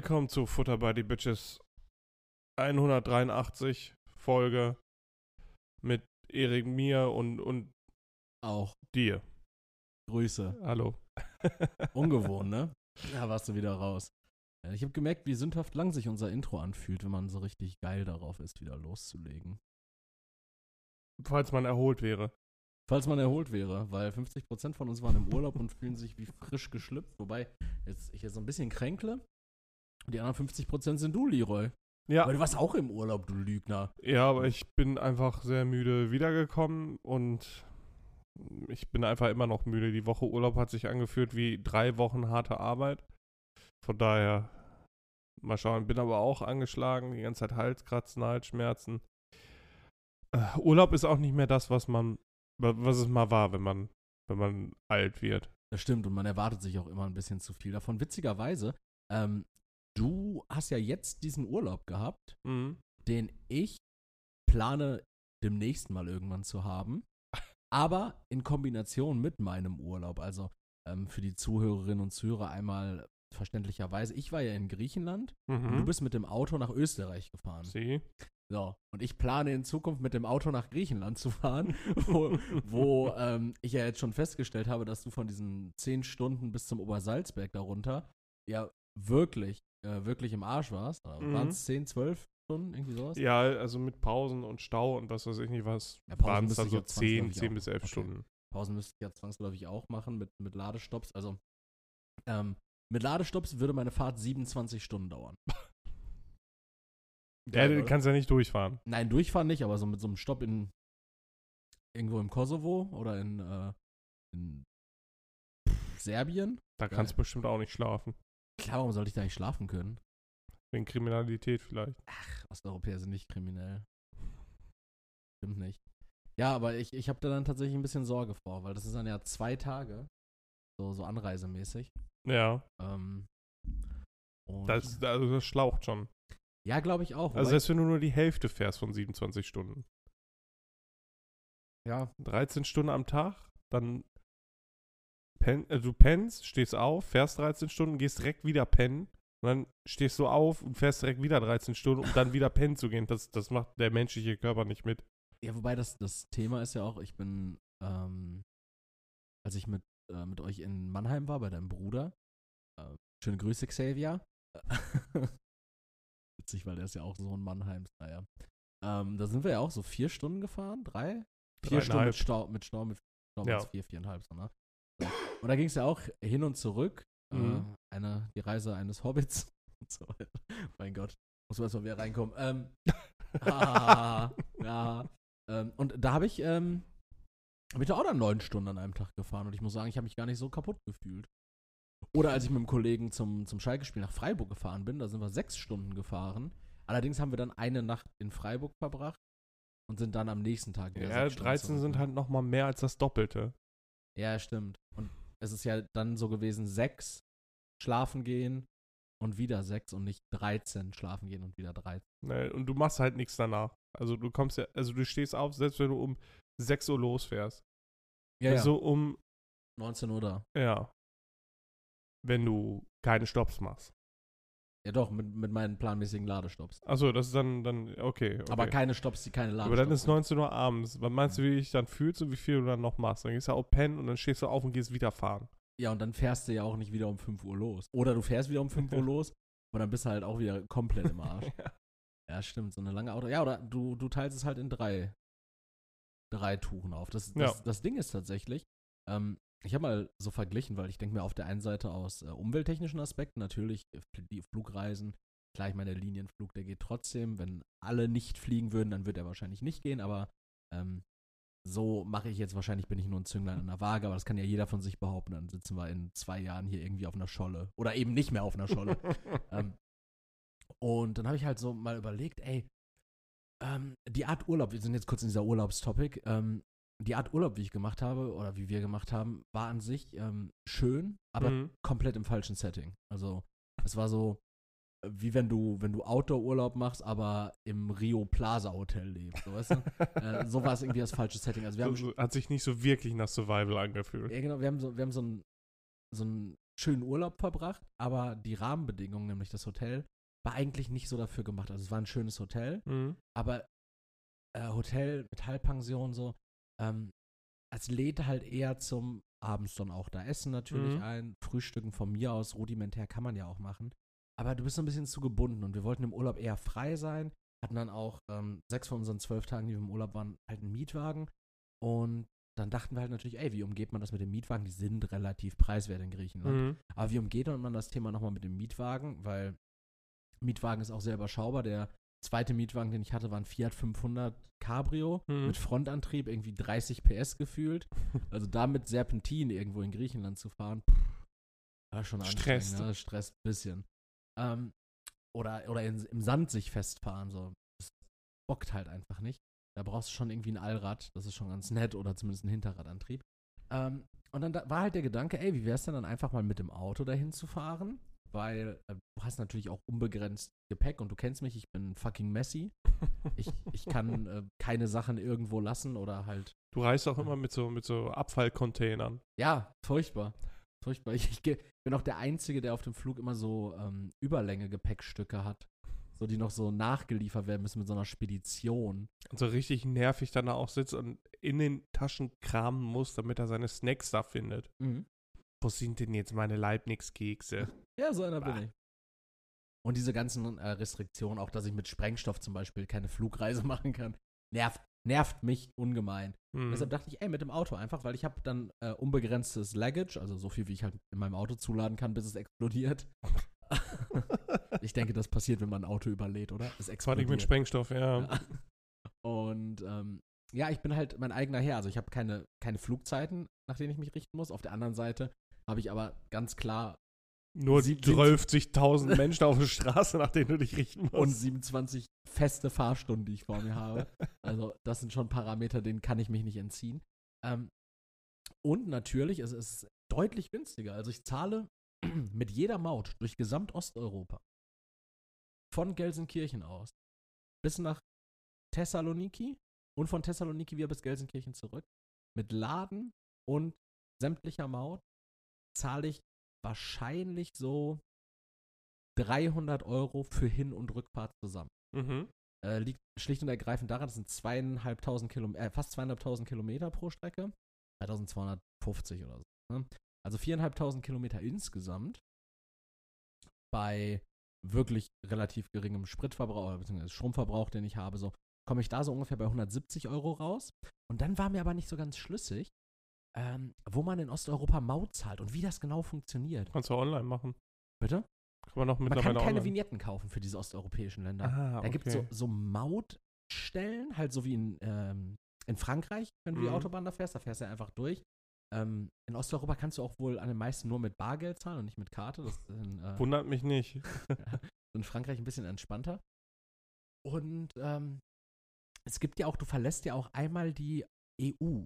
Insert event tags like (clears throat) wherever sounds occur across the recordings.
Willkommen zu Futter by the Bitches 183 Folge mit Erik, mir und, und Auch. dir. Grüße. Hallo. (laughs) Ungewohnt, ne? Da warst du wieder raus. Ja, Ich habe gemerkt, wie sündhaft lang sich unser Intro anfühlt, wenn man so richtig geil darauf ist, wieder loszulegen. Falls man erholt wäre. Falls man erholt wäre, weil 50% von uns waren im Urlaub und fühlen sich wie frisch geschlüpft. Wobei jetzt, ich jetzt so ein bisschen kränkle. Die anderen 50% sind du, Leroy. Ja, Aber du warst auch im Urlaub, du Lügner. ja, aber ich bin einfach sehr müde wiedergekommen und ich bin einfach immer noch müde. Die Woche Urlaub hat sich angefühlt wie drei Wochen harte Arbeit. Von daher, mal schauen. Bin aber auch angeschlagen, die ganze Zeit Halskratzen, Halsschmerzen. Äh, Urlaub ist auch nicht mehr das, was man, wa- was es mal war, wenn man, wenn man alt wird. Das stimmt und man erwartet sich auch immer ein bisschen zu viel davon. Witzigerweise, ähm, du hast ja jetzt diesen Urlaub gehabt, Mhm. den ich plane demnächst mal irgendwann zu haben, aber in Kombination mit meinem Urlaub. Also ähm, für die Zuhörerinnen und Zuhörer einmal verständlicherweise, ich war ja in Griechenland und du Mhm. bist mit dem Auto nach Österreich gefahren. Sie? So, und ich plane in Zukunft mit dem Auto nach Griechenland zu fahren, (laughs) wo, wo ähm, ich ja jetzt schon festgestellt habe, dass du von diesen 10 Stunden bis zum Obersalzberg darunter ja wirklich, äh, wirklich im Arsch warst. Mhm. Waren es 10, 12 Stunden, irgendwie sowas? Ja, also mit Pausen und Stau und was weiß ich nicht was, Ja, waren es dann so ja 10, zwangsläufig 10 auch. bis 11 Okay. Stunden. Pausen müsste ich ja zwangsläufig auch machen mit, mit Ladestopps. Also ähm, mit Ladestopps würde meine Fahrt 27 Stunden dauern. (laughs) Ja, du kannst ja nicht durchfahren. Nein, durchfahren nicht, aber so mit so einem Stopp in irgendwo im Kosovo oder in, äh, in Serbien. Da kannst du bestimmt auch nicht schlafen. Klar, warum sollte ich da nicht schlafen können? Wegen Kriminalität vielleicht. Ach, Osteuropäer sind nicht kriminell. Stimmt nicht. Ja, aber ich, ich habe da dann tatsächlich ein bisschen Sorge vor, weil das ist dann ja zwei Tage, so, so anreisemäßig. Ja, Ähm, das, also das schlaucht schon. ja, glaube ich auch. Also selbst wenn du nur die Hälfte fährst von 27 Stunden. ja, 13 Stunden am Tag, dann pen, äh, du pennst, stehst auf, fährst 13 Stunden, gehst direkt wieder pennen. Und dann stehst du auf und fährst direkt wieder 13 Stunden, um dann wieder pennen zu gehen. Das, das macht der menschliche Körper nicht mit. Ja, wobei das, das Thema ist ja auch, ich bin, ähm, als ich mit, äh, mit euch in Mannheim war, bei deinem Bruder, äh, schöne Grüße, Xavier. (laughs) Witzig, weil der ist ja auch Sohn Mannheims, naja. Ähm, da sind wir ja auch so vier Stunden gefahren, drei? Vier Stunden mit Stau, mit Stau, mit Stau ja. vier, viereinhalb, so, ne? Und da ging es ja auch hin und zurück. Mhm. Äh, eine, die Reise eines Hobbits. (laughs) und so weiter. mein Gott, muss erst mal wieder reinkommen. Ähm, (laughs) ah, ja. Ähm, und da habe ich, ähm, ich da auch dann neun Stunden an einem Tag gefahren und ich muss sagen, ich habe mich gar nicht so kaputt gefühlt. Oder als ich mit einem Kollegen zum, zum Schalke-Spiel nach Freiburg gefahren bin, da sind wir sechs Stunden gefahren. Allerdings haben wir dann eine Nacht in Freiburg verbracht und sind dann am nächsten Tag wieder Ja, sechs Stunden 13 zurück, sind halt noch mal mehr als das Doppelte. Ja, stimmt. Es ist ja dann so gewesen, sechs schlafen gehen und wieder sechs und nicht 13 schlafen gehen und wieder 13. Ne, Und du machst halt nichts danach. Also du kommst ja, also du stehst auf, selbst wenn du um 6 Uhr losfährst. Ja, Also um, 19 Uhr da. ja, wenn du keine Stops machst. Ja doch, mit, mit meinen planmäßigen Ladestopps. Achso, das ist dann, dann okay, okay. Aber keine Stops, die keine Aber Ladestopps dann ist sind. 19 Uhr abends. Was meinst du, wie dich dann fühlst und wie viel du dann noch machst? Dann gehst du auch pennen und dann stehst du auf und gehst wieder fahren. Ja, und dann fährst du ja auch nicht wieder um 5 Uhr los. Oder du fährst wieder um 5 Uhr (laughs) los, aber dann bist du halt auch wieder komplett im Arsch. (laughs) Ja, stimmt, so eine lange Auto. Ja, oder du, du teilst es halt in drei, drei Tuchen auf. Das, das, Ja. das Ding ist tatsächlich, ähm, ich habe mal so verglichen, weil ich denke mir auf der einen Seite aus äh, umwelttechnischen Aspekten natürlich äh, die Flugreisen, klar, ich meine, der Linienflug, der geht trotzdem. Wenn alle nicht fliegen würden, dann wird er wahrscheinlich nicht gehen, aber ähm, so mache ich jetzt wahrscheinlich, bin ich nur ein Zünglein an der Waage, aber das kann ja jeder von sich behaupten. Dann sitzen wir in zwei Jahren hier irgendwie auf einer Scholle. Oder eben nicht mehr auf einer Scholle. (laughs) ähm, und dann habe ich halt so mal überlegt, ey, ähm, die Art Urlaub, wir sind jetzt kurz in dieser Urlaubstopic, ähm, die Art Urlaub, wie ich gemacht habe oder wie wir gemacht haben, war an sich ähm, schön, aber Mhm. komplett im falschen Setting. Also es war so, wie wenn du, wenn du Outdoor-Urlaub machst, aber im Rio Plaza Hotel lebst, so, weißt du? (laughs) äh, so war es irgendwie das falsche Setting. Also wir So, haben hat sich nicht so wirklich nach Survival angefühlt. ja, genau, wir haben so, wir haben so ein, so ein schönen Urlaub verbracht, aber die Rahmenbedingungen, nämlich das Hotel, war eigentlich nicht so dafür gemacht. Also es war ein schönes Hotel, Mhm. aber äh, Hotel mit Halbpension so, ähm, es lädt halt eher zum abends dann auch da essen natürlich Mhm. ein, Frühstücken von mir aus, rudimentär kann man ja auch machen. Aber du bist so ein bisschen zu gebunden und wir wollten im Urlaub eher frei sein, hatten dann auch ähm, sechs von unseren zwölf Tagen, die wir im Urlaub waren, halt einen Mietwagen und dann dachten wir halt natürlich, ey, wie umgeht man das mit dem Mietwagen? Die sind relativ preiswert in Griechenland. Mhm. Aber wie umgeht man das Thema nochmal mit dem Mietwagen? Weil Mietwagen ist auch sehr überschaubar. Der zweite Mietwagen, den ich hatte, war ein Fiat 500 Cabrio Mhm. mit Frontantrieb, irgendwie 30 PS gefühlt. (laughs) Also damit Serpentin irgendwo in Griechenland zu fahren, war schon anstrengend. Stresst. Ne? Das stresst ein bisschen. Ähm, oder oder in, im Sand sich festfahren, so. Das bockt halt einfach nicht. Da brauchst du schon irgendwie ein Allrad, das ist schon ganz nett, oder zumindest ein Hinterradantrieb. Ähm, und dann da war halt der Gedanke, ey, wie wär's denn dann einfach mal mit dem Auto dahin zu fahren? Weil äh, du hast natürlich auch unbegrenzt Gepäck und du kennst mich, ich bin fucking messy. Ich, (laughs) ich kann äh, keine Sachen irgendwo lassen oder halt. Du reist auch immer mit so, mit so Abfallcontainern. Ja, furchtbar. Furchtbar. Ich, ich bin auch der Einzige, der auf dem Flug immer so ähm, Überlänge-Gepäckstücke hat. So, die noch so nachgeliefert werden müssen mit so einer Spedition. Und so richtig nervig dann da auch sitzt und in den Taschen kramen muss, damit er seine Snacks da findet. Wo sind denn jetzt meine Leibniz-Kekse? Ja, so einer Bah. bin ich. Und diese ganzen äh, Restriktionen, auch dass ich mit Sprengstoff zum Beispiel keine Flugreise (laughs) machen kann, nervt, nervt mich ungemein. Mhm. Deshalb dachte ich, ey, mit dem Auto einfach, weil ich habe dann äh, unbegrenztes Luggage, also so viel, wie ich halt in meinem Auto zuladen kann, bis es explodiert. (laughs) ich denke, das passiert, wenn man ein Auto überlädt, oder? Es Vor allem explodiert. mit Sprengstoff, ja. Ja. Und ähm, ja, ich bin halt mein eigener Herr. Also ich habe keine, keine Flugzeiten, nach denen ich mich richten muss. Auf der anderen Seite habe ich aber ganz klar Nur Sie- 12.000 (laughs) Menschen auf der Straße, nach denen du dich richten musst. und 27 feste Fahrstunden, die ich vor mir habe. Also das sind schon Parameter, denen kann ich mich nicht entziehen. Ähm, und natürlich, es ist deutlich günstiger. Also ich zahle (clears throat) mit jeder Maut durch gesamt Osteuropa von Gelsenkirchen aus bis nach Thessaloniki und von Thessaloniki wieder bis Gelsenkirchen zurück mit Laden und sämtlicher Maut zahle ich wahrscheinlich so 300 Euro für Hin- und Rückfahrt zusammen. mhm. Äh, liegt schlicht und ergreifend daran, das sind zweieinhalbtausend Kilometer, äh, fast zweieinhalbtausend Kilometer pro Strecke. 3250 oder so. Ne? Also viereinhalbtausend Kilometer insgesamt bei wirklich relativ geringem Spritverbrauch, oder beziehungsweise Stromverbrauch, den ich habe, so komme ich da so ungefähr bei 170 Euro raus. Und dann war mir aber nicht so ganz schlüssig, ähm, wo man in Osteuropa Maut zahlt und wie das genau funktioniert. Kannst du online machen. Bitte? Kann man noch Man mittlerweile kann keine online. Vignetten kaufen für diese osteuropäischen Länder. Ah, Da gibt es so, okay. so Mautstellen, halt so wie in, ähm, in Frankreich, wenn du die Mhm. Autobahn da fährst, da fährst du einfach durch. Ähm, in Osteuropa kannst du auch wohl an den meisten nur mit Bargeld zahlen und nicht mit Karte. Das in, äh, Wundert mich nicht. (laughs) in Frankreich ein bisschen entspannter. Und ähm, es gibt ja auch, du verlässt ja auch einmal die EU,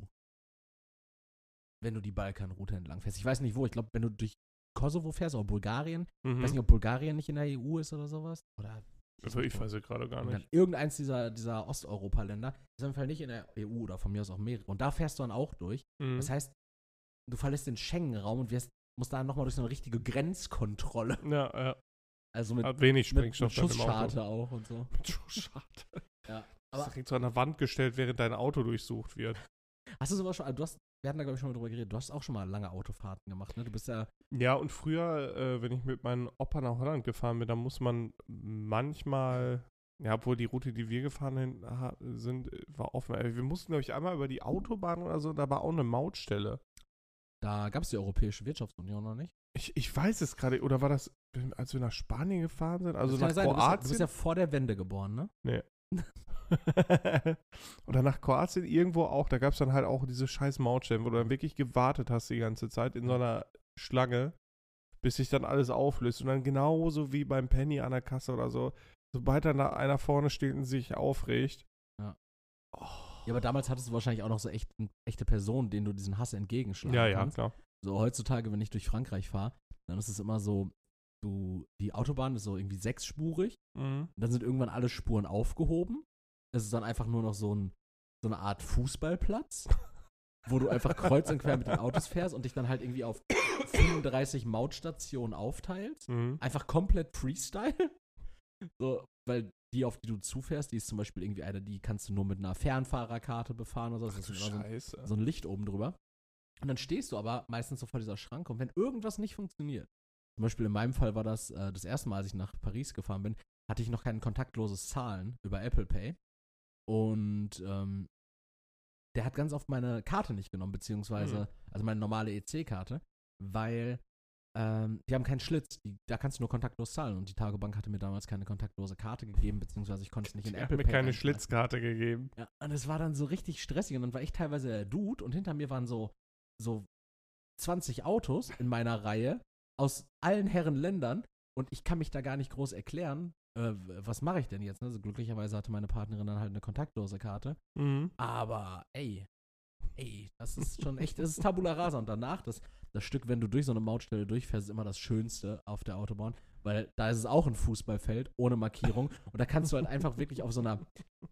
wenn du die Balkanroute entlang fährst. Ich weiß nicht wo, ich glaube, wenn du durch Kosovo fährst oder Bulgarien, ich Mhm. weiß nicht, ob Bulgarien nicht in der EU ist oder sowas. Oder Also ich weiß es gerade gar dann nicht. irgendeins dieser, dieser Osteuropa-Länder ist auf jeden Fall nicht in der EU oder von mir aus auch mehrere. Und da fährst du dann auch durch. Mhm. Das heißt, du verlässt den Schengen-Raum und wirst, musst da nochmal durch so eine richtige Grenzkontrolle. ja, ja. Also mit, Hat wenig mit, mit Sprengstoff dann im Auto. Schussscharte auch und so. Mit Schussscharte. Ja. Aber Aber direkt so an der Wand gestellt, während dein Auto durchsucht wird. hast du sowas schon, also du hast, wir hatten da glaube ich schon mal drüber geredet, du hast auch schon mal lange Autofahrten gemacht, ne? Du bist ja, Ja, und früher, äh, wenn ich mit meinem Opa nach Holland gefahren bin, da muss man manchmal, ja, obwohl die Route, die wir gefahren sind, äh, war offen. Äh, Wir mussten, glaube ich, einmal über die Autobahn oder so, da war auch eine Mautstelle. da gab es die Europäische Wirtschaftsunion noch nicht. Ich, ich weiß es gerade, oder war das, als wir nach Spanien gefahren sind, also nach sein, du bist, ja, du Kroatien? bist ja vor der Wende geboren, ne? (laughs) oder nach Kroatien irgendwo auch, da gab es dann halt auch diese scheiß Mautstellen, wo du dann wirklich gewartet hast die ganze Zeit in so einer Schlange, bis sich dann alles auflöst. Und dann genauso wie beim Penny an der Kasse oder so, sobald dann da einer vorne steht und sich aufregt. Ja. Oh. Ja, aber damals hattest du wahrscheinlich auch noch so echt, echte Personen, denen du diesen Hass entgegenschlagen ja, ja, kannst. klar. So heutzutage, wenn ich durch Frankreich fahre, dann ist es immer so, du, die Autobahn ist so irgendwie sechsspurig, Mhm. dann sind irgendwann alle Spuren aufgehoben. Es ist dann einfach nur noch so, ein, so eine Art Fußballplatz. (laughs) wo du einfach kreuz und quer mit den Autos fährst und dich dann halt irgendwie auf 35 Mautstationen aufteilst. Mhm. Einfach komplett Freestyle. (laughs) So, weil die, auf die du zufährst, die ist zum Beispiel irgendwie eine, die kannst du nur mit einer Fernfahrerkarte befahren oder so. Das Ach, so ein, so ein Licht oben drüber. Und dann stehst du aber meistens so vor dieser Schranke und wenn irgendwas nicht funktioniert, zum Beispiel in meinem Fall war das äh, das erste Mal, als ich nach Paris gefahren bin, hatte ich noch kein kontaktloses Zahlen über Apple Pay. Und ähm, der hat ganz oft meine Karte nicht genommen, beziehungsweise, Mhm. also meine normale EC-Karte, weil ähm, die haben keinen Schlitz, die, da kannst du nur kontaktlos zahlen. Und die Tagebank hatte mir damals keine kontaktlose Karte gegeben, beziehungsweise ich konnte es nicht in habe Apple mir Pay keine einschalten. Schlitzkarte gegeben. Ja, und es war dann so richtig stressig und dann war ich teilweise der Dude und hinter mir waren so, so 20 Autos in meiner Reihe aus allen Herren Ländern und ich kann mich da gar nicht groß erklären, äh, was mache ich denn jetzt? ne? Also glücklicherweise hatte meine Partnerin dann halt eine kontaktlose Karte, Mhm. aber ey, ey, das ist schon echt, das ist Tabula Rasa und danach, das, das Stück, wenn du durch so eine Mautstelle durchfährst, ist immer das Schönste auf der Autobahn, weil da ist es auch ein Fußballfeld ohne Markierung und da kannst du halt einfach wirklich auf so einer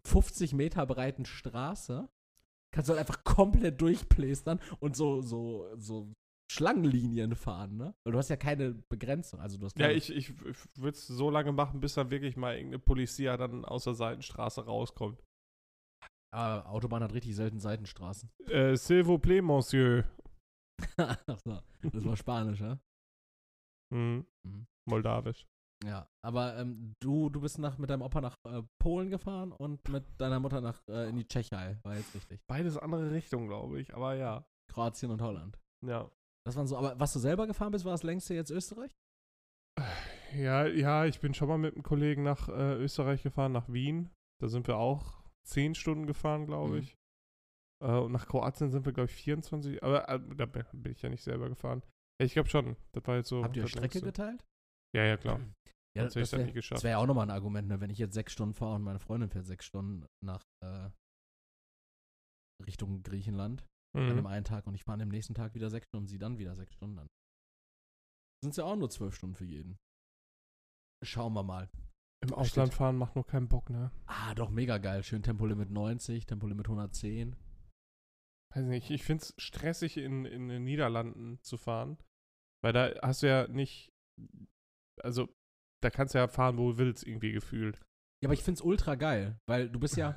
50 Meter breiten Straße kannst du halt einfach komplett durchplästern und so, so, so Schlangenlinien fahren, ne? Weil du hast ja keine Begrenzung. Also du hast Ja, keine- ich, ich, würde es so lange machen, bis dann wirklich mal irgendeine Polizia dann aus der Seitenstraße rauskommt. Ah, Autobahn hat richtig selten Seitenstraßen. Äh, s'il vous plaît, monsieur. (laughs) Ach so, das war Spanisch, ja? Mhm. Mhm. Moldawisch. Ja, aber ähm, du, du bist nach, mit deinem Opa nach äh, Polen gefahren und mit deiner Mutter nach äh, in die Tschechei, war jetzt richtig. Beides andere Richtungen, glaube ich, aber ja. Kroatien und Holland. Ja. Das waren so, aber was du selber gefahren bist, war das längste jetzt Österreich? Ja, ja, ich bin schon mal mit einem Kollegen nach äh, Österreich gefahren, nach Wien. Da sind wir auch zehn Stunden gefahren, glaube Mhm. ich. Äh, und nach Kroatien sind wir, glaube ich, 24. Aber äh, da bin ich ja nicht selber gefahren. Ja, ich glaube schon. Das war jetzt so. Habt ihr das Strecke längste. geteilt? Ja, ja, klar. (clears throat) Ja, Sonst hätte ich das das wäre geschafft. wär ja auch nochmal ein Argument, ne? wenn ich jetzt sechs Stunden fahre und meine Freundin fährt sechs Stunden nach äh, Richtung Griechenland an dem Mhm. einen Tag und ich fahre am nächsten Tag wieder sechs Stunden, sie dann wieder sechs Stunden. Dann sind es ja auch nur zwölf Stunden für jeden. Schauen wir mal. Im Ausland fahren macht nur keinen Bock, ne? Ah, doch, mega geil. Schön Tempolimit 90, Tempolimit 110. Weiß nicht, ich finde es stressig, in, in den Niederlanden zu fahren. Weil da hast du ja nicht. Also, da kannst du ja fahren, wo du willst, irgendwie gefühlt. Ja, aber ich find's ultra geil, weil du bist ja,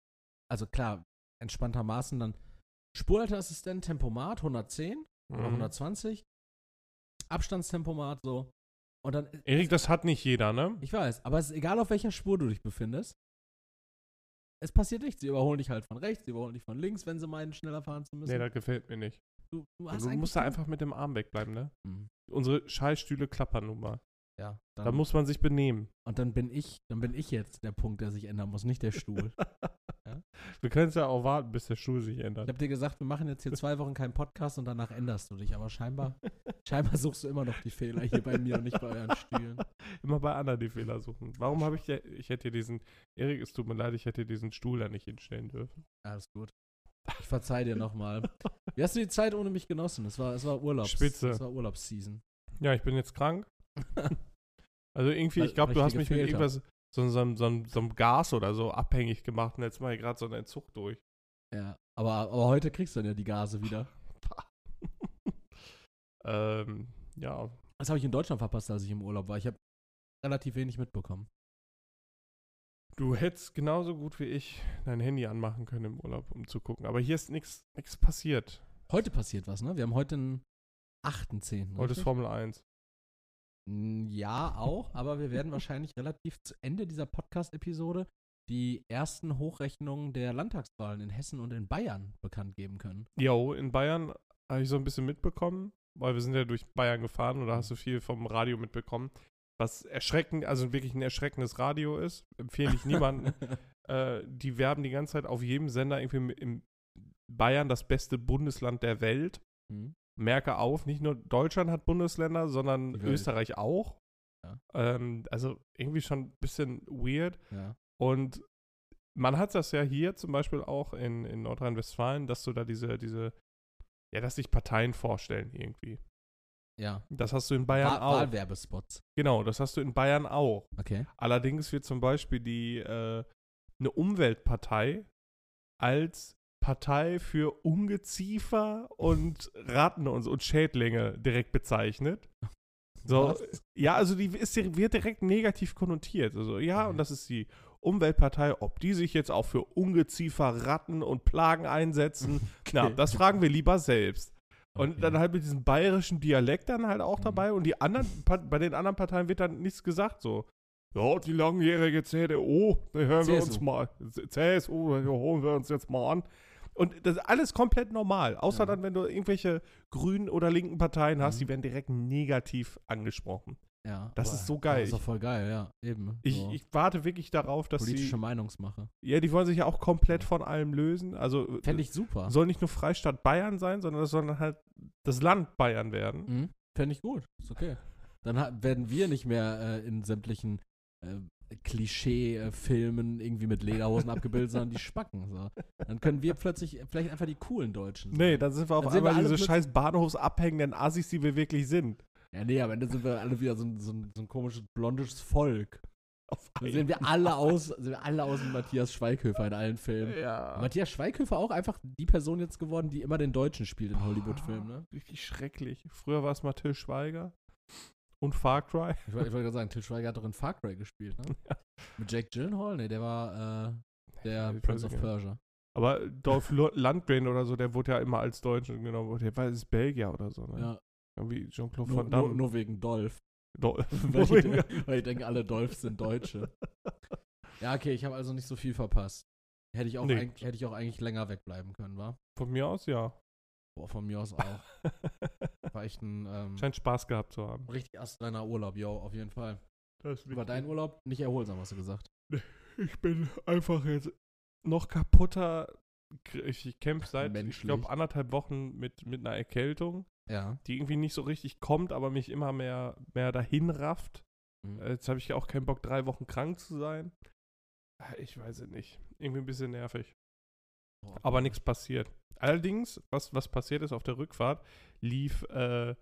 (laughs) also klar, entspanntermaßen dann Spurhalteassistent, Tempomat 110 oder Mhm. 120, Abstandstempomat so. Und dann, Erik, das hat nicht jeder, ne? ich weiß, aber es ist egal, auf welcher Spur du dich befindest. Es passiert nichts. Sie überholen dich halt von rechts, sie überholen dich von links, wenn sie meinen, schneller fahren zu müssen. Nee, das gefällt mir nicht. du, du, Du hast musst da einfach mit dem Arm wegbleiben, ne? Mhm. Unsere Scheißstühle klappern nun mal. Ja, Da dann, muss man sich benehmen. und dann bin ich, dann bin ich jetzt der Punkt, der sich ändern muss, nicht der Stuhl. (laughs) Wir können es ja auch warten, bis der Stuhl sich Ich ändert. habe dir gesagt, wir machen jetzt hier (laughs) zwei Wochen keinen Podcast und danach änderst du dich. Aber scheinbar, (laughs) scheinbar suchst du immer noch die Fehler hier bei mir und nicht bei euren Stühlen. (laughs) Immer bei anderen die Fehler suchen. Warum habe ich ja, ich hätte dir diesen, Erik, es tut mir leid, ich hätte diesen Stuhl da nicht hinstellen dürfen. Alles gut. Ich verzeih dir nochmal. Wie hast du die Zeit ohne mich genossen? Es war, es war Urlaubs. Spitze. Es war Urlaubsseason. Ja, ich bin jetzt krank. Also irgendwie, Weil- ich glaube, du ich hast mich mit irgendwas, so, so, so, so einem Gas oder so abhängig gemacht und jetzt mache ich gerade so einen Entzug durch. Ja, aber, aber heute kriegst du dann ja die Gase wieder. (laughs) ähm, ja, Das habe ich in Deutschland verpasst, als ich im Urlaub war. Ich habe relativ wenig mitbekommen. du hättest genauso gut wie ich dein Handy anmachen können im Urlaub, um zu gucken. Aber hier ist nichts passiert. Heute passiert was, ne? Wir haben heute den 8.10. Heute ist? Formel 1. Mm, Ja, auch, aber wir werden wahrscheinlich relativ zu Ende dieser Podcast-Episode die ersten Hochrechnungen der Landtagswahlen in Hessen und in Bayern bekannt geben können. Jo, in Bayern habe ich so ein bisschen mitbekommen, weil wir sind ja durch Bayern gefahren oder hast du viel vom Radio mitbekommen. Was erschreckend, also wirklich ein erschreckendes Radio ist, empfehle ich niemanden. (laughs) äh, die werben die ganze Zeit auf jedem Sender irgendwie im Bayern das beste Bundesland der Welt. Hm? Merke auf, nicht nur Deutschland hat Bundesländer, sondern Welt. Österreich auch. Ja. Ähm, also irgendwie schon ein bisschen weird. Ja. Und man hat das ja hier zum Beispiel auch in, in Nordrhein-Westfalen, dass du da diese, diese, ja, dass sich Parteien vorstellen irgendwie. Ja. Das hast du in Bayern Wahl auch. Wahlwerbespots. Genau, das hast du in Bayern auch. Okay. Allerdings wird zum Beispiel die, äh, eine Umweltpartei als Partei für Ungeziefer und Ratten und, und Schädlinge direkt bezeichnet. So, Was? ja, also die ist, wird direkt negativ konnotiert. Also, ja, und das ist die Umweltpartei, ob die sich jetzt auch für Ungeziefer, Ratten und Plagen einsetzen. (laughs) Na, Okay. das fragen wir lieber selbst. Und Okay. dann halt mit diesem bayerischen Dialekt dann halt auch Mhm. dabei. Und die anderen, bei den anderen Parteien wird dann nichts gesagt. So, ja, die langjährige CDU, da hören wir uns CSU. mal. CSU, da holen wir uns jetzt mal an. Und das ist alles komplett normal. Außer Ja. dann, wenn du irgendwelche grünen oder linken Parteien hast, Mhm. die werden direkt negativ angesprochen. Ja, Das aber- ist so geil. Das ist doch voll geil, ja. Eben. Ich, so. ich warte wirklich darauf, dass Politische sie. Meinungsmache. Ja, die wollen sich ja auch komplett von allem lösen. Also Fände ich super. soll nicht nur Freistaat Bayern sein, sondern es soll dann halt das Land Bayern werden. Mhm. Fände ich gut. Ist okay. Dann werden wir nicht mehr äh, in sämtlichen äh, Klischee-Filmen irgendwie mit Lederhosen abgebildet, sondern die Spacken. So. Dann können wir plötzlich vielleicht einfach die coolen Deutschen. Nee, sein. dann sind wir auf Dann wir einmal alle diese scheiß bahnhofsabhängenden Assis, die wir wirklich sind. Ja, nee, am Ende sind wir alle wieder so ein, so ein, so ein komisches blondes Volk. Auf Dann sehen wir alle aus, sehen wir alle aus wie Matthias Schweighöfer in allen Filmen. Ja. Matthias Schweighöfer auch einfach die Person jetzt geworden, die immer den Deutschen spielt in Hollywood-Filmen, ne? Richtig schrecklich. Früher war es mal Till Schweiger und Far Cry. Ich wollte gerade sagen, Till Schweiger hat doch in Far Cry gespielt, ne? (laughs) Mit Jake Gyllenhaal? Ne, der war äh, der Ich Prince of. Persia. Aber Dolph Landgren oder so, der wurde ja immer als Deutscher genommen. Der war ist Belgier oder so, ne? Ja, Irgendwie Jean-Claude nur, Van nur, Damme. nur wegen Dolph. Dol- (laughs) weil, (laughs) ich, denke- weil ich denke, alle Dolphs sind Deutsche. Ja, okay, ich habe also nicht so viel verpasst. Hätte ich auch, Nee. eigentlich, hätte ich auch eigentlich länger wegbleiben können, wa? Von mir aus, ja. Boah, von mir aus auch. War echt ein ähm, Scheint Spaß gehabt zu haben. richtig astreiner Urlaub, yo, auf jeden Fall. Das Über deinen Urlaub nicht erholsam, hast du gesagt. (laughs) Ich bin einfach jetzt noch kaputter. Ich, ich kämpfe seit, ich Menschlich. glaube, anderthalb Wochen mit, mit einer Erkältung, Ja. die irgendwie nicht so richtig kommt, aber mich immer mehr, mehr dahin rafft. Mhm. Äh, Jetzt habe ich auch keinen Bock, drei Wochen krank zu sein. Ah, Ich weiß es nicht. Irgendwie ein bisschen nervig. Aber nichts passiert. Allerdings, was, was passiert ist auf der Rückfahrt, lief, äh,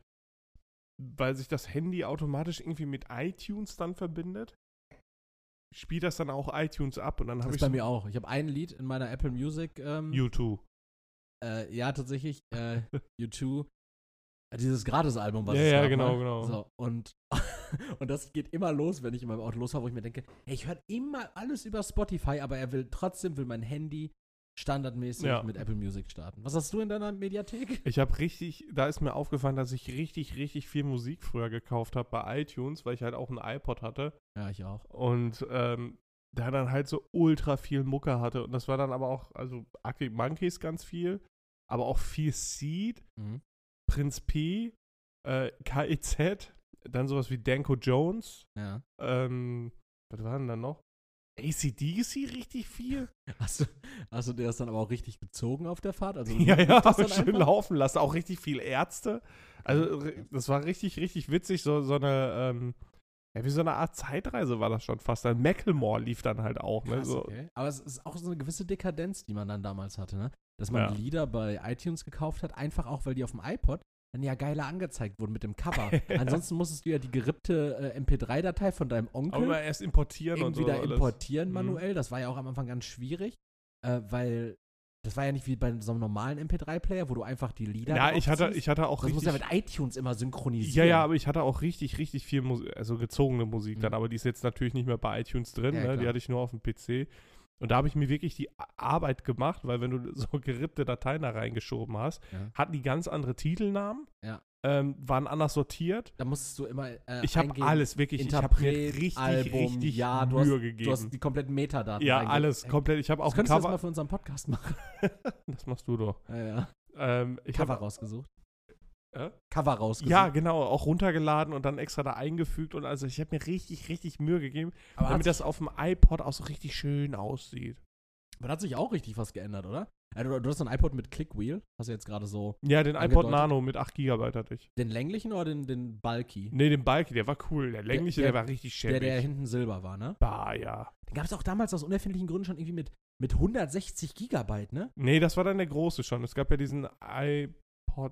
weil sich das Handy automatisch irgendwie mit iTunes dann verbindet, spielt das dann auch iTunes ab und dann Das habe ist ich bei mir auch. Ich habe ein Lied in meiner Apple Music. Ähm, U2. äh, ja, tatsächlich. Äh, (laughs) U2. Äh, Dieses Gratis-Album, was Ja, es ja, genau, ne? genau. So, und, (laughs) und das geht immer los, wenn ich in meinem Auto losfahre, wo ich mir denke, hey, ich höre immer alles über Spotify, aber er will trotzdem will mein Handy standardmäßig Ja. mit Apple Music starten. Was hast du in deiner Mediathek? Ich habe richtig, da ist mir aufgefallen, dass ich richtig, richtig viel Musik früher gekauft habe bei iTunes, weil ich halt auch ein iPod hatte Ja, ich auch. und ähm, da dann halt so ultra viel Mucke hatte und das war dann aber auch, also Arctic Monkeys ganz viel, aber auch viel Seed, Mhm. Prinz P, äh, KIZ, dann sowas wie Danko Jones, Ja. ähm, was war denn da noch? ACDC richtig viel? Hast du, hast du dir das dann aber auch richtig gezogen auf der Fahrt? Also (laughs) Ja, ja, das schön einfach? laufen lassen. Auch richtig viel Ärzte. Also, ri- das war richtig, richtig witzig. So, so eine, ähm, ja, wie so eine Art Zeitreise war das schon fast. Dann Macklemore lief dann halt auch, ne? Krass, So, okay. Aber es ist auch so eine gewisse Dekadenz, die man dann damals hatte, ne? Dass man Ja. Lieder bei iTunes gekauft hat, einfach auch, weil die auf dem iPod dann ja geiler angezeigt wurden mit dem Cover. (laughs) Ja. Ansonsten musstest du ja die gerippte äh, MP3-Datei von deinem Aber Onkel immer erst importieren und irgendwie so. da alles. importieren Mhm. manuell. Das war ja auch am Anfang ganz schwierig, äh, weil das war ja nicht wie bei so einem normalen MP3-Player, wo du einfach die Lieder Ja, ich hatte, ich hatte auch Das muss ja richtig. mit iTunes immer synchronisieren. Ja, ja, aber ich hatte auch richtig, richtig viel Musik, also gezogene Musik Mhm. dann, aber die ist jetzt natürlich nicht mehr bei iTunes drin, Ja, ne? die hatte ich nur auf dem PC. Und da habe ich mir wirklich die Arbeit gemacht, weil wenn du so (laughs) gerippte Dateien da reingeschoben hast, Ja. hatten die ganz andere Titelnamen, Ja. ähm, waren anders sortiert. Da musstest du immer äh, Ich habe alles wirklich, ich habe mir Interpret, richtig, Album, richtig ja, du Mühe hast, gegeben. Du hast die kompletten Metadaten ja, alles komplett. Ich habe Das auch ein könntest du das mal Cover. für unseren Podcast machen. (laughs) Das machst du doch. Ja, ja. Ähm, ich Cover hab, rausgesucht. Äh? Cover rausgesucht. ja, genau, auch runtergeladen und dann extra da eingefügt und also ich habe mir richtig, richtig Mühe gegeben, aber, damit das auf dem iPod auch so richtig schön aussieht. aber da hat sich auch richtig was geändert, oder? Ja, du, du hast ein iPod mit Clickwheel. Hast du jetzt gerade so Ja, den iPod. Nano mit 8 GB hatte ich. den länglichen oder den, den Bulky? Nee, den Bulky, der war cool. Der längliche, der, der- war richtig Der, schäbig. der hinten silber war, ne? bah, ja. Den gab es auch damals aus unerfindlichen Gründen schon irgendwie mit, mit 160 Gigabyte, ne? Nee, das war dann der große schon. Es gab ja diesen iPod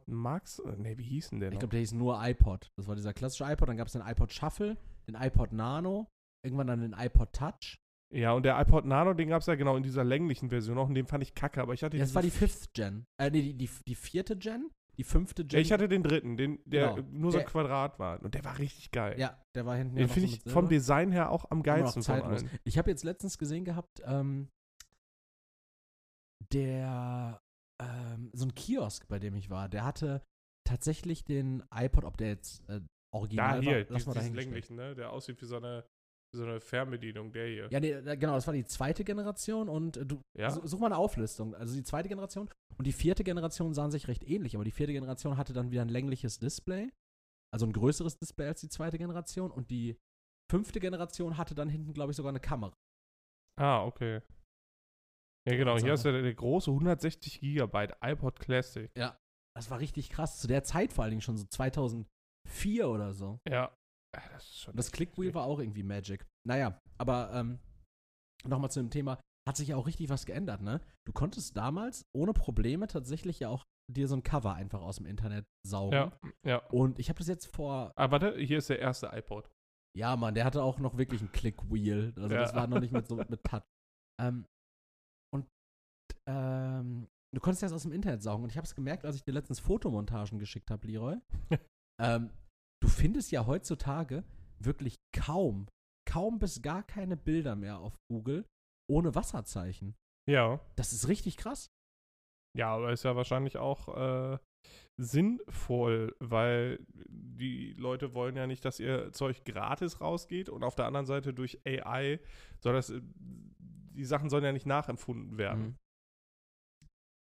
Max. Äh, Nee, wie hieß denn der Ich glaube, der hieß nur iPod. Das war dieser klassische iPod. Dann gab es den iPod Shuffle, den iPod Nano, irgendwann dann den iPod Touch. Ja, und der iPod Nano, den gab es ja genau in dieser länglichen Version auch und den fand ich kacke, aber ich hatte Ja, das war die Fifth Gen. Äh, nee, die, die, die vierte Gen? Die fünfte Gen? Ja, ich hatte den dritten, den, der Genau. nur so ein Quadrat war. Und der war richtig geil. Ja, der war hinten ja Den noch finde so ich vom Silber. Design her auch am geilsten von allen. Ich habe jetzt letztens gesehen gehabt, ähm, der, ähm, so ein Kiosk, bei dem ich war, der hatte tatsächlich den iPod, ob der jetzt äh, Da original hier, war, lass dies, mal diesen dahingestellt. länglichen, ne? Der aussieht wie so eine, wie so eine Fernbedienung, der hier. Ja, nee, da- genau, das war die zweite Generation und äh, du Ja? su- such mal eine Auflistung. Also die zweite Generation und die vierte Generation sahen sich recht ähnlich, aber die vierte Generation hatte dann wieder ein längliches Display, also ein größeres Display als die zweite Generation und die fünfte Generation hatte dann hinten, glaube ich, sogar eine Kamera. Ah, okay. Ja, genau. Hier ist ja der, der große 160 Gigabyte iPod Classic. Das war richtig krass. Zu der Zeit vor allen Dingen schon so 2004 oder so. Ja. Ja, Das ist schon. Und das Clickwheel war auch irgendwie Magic. Naja, aber ähm, nochmal zu dem Thema, hat sich ja auch richtig was geändert, ne? Du konntest damals ohne Probleme tatsächlich ja auch dir so ein Cover einfach aus dem Internet saugen. Ja, ja. Und ich habe das jetzt vor, Ah, warte, hier ist der erste iPod. ja Mann, der hatte auch noch wirklich ein Clickwheel. Also Ja. das war noch nicht mit so mit Touch. (laughs) Ähm, ähm, du konntest das aus dem Internet saugen. Und ich habe es gemerkt, als ich dir letztens Fotomontagen geschickt habe, Leroy. (laughs) ähm, du findest ja heutzutage wirklich kaum, kaum bis gar keine Bilder mehr auf Google ohne Wasserzeichen. Ja. Das ist richtig krass. Ja, aber ist ja wahrscheinlich auch äh, sinnvoll, weil die Leute wollen ja nicht, dass ihr Zeug gratis rausgeht und auf der anderen Seite durch AI soll das, äh, die Sachen sollen ja nicht nachempfunden werden. Mhm.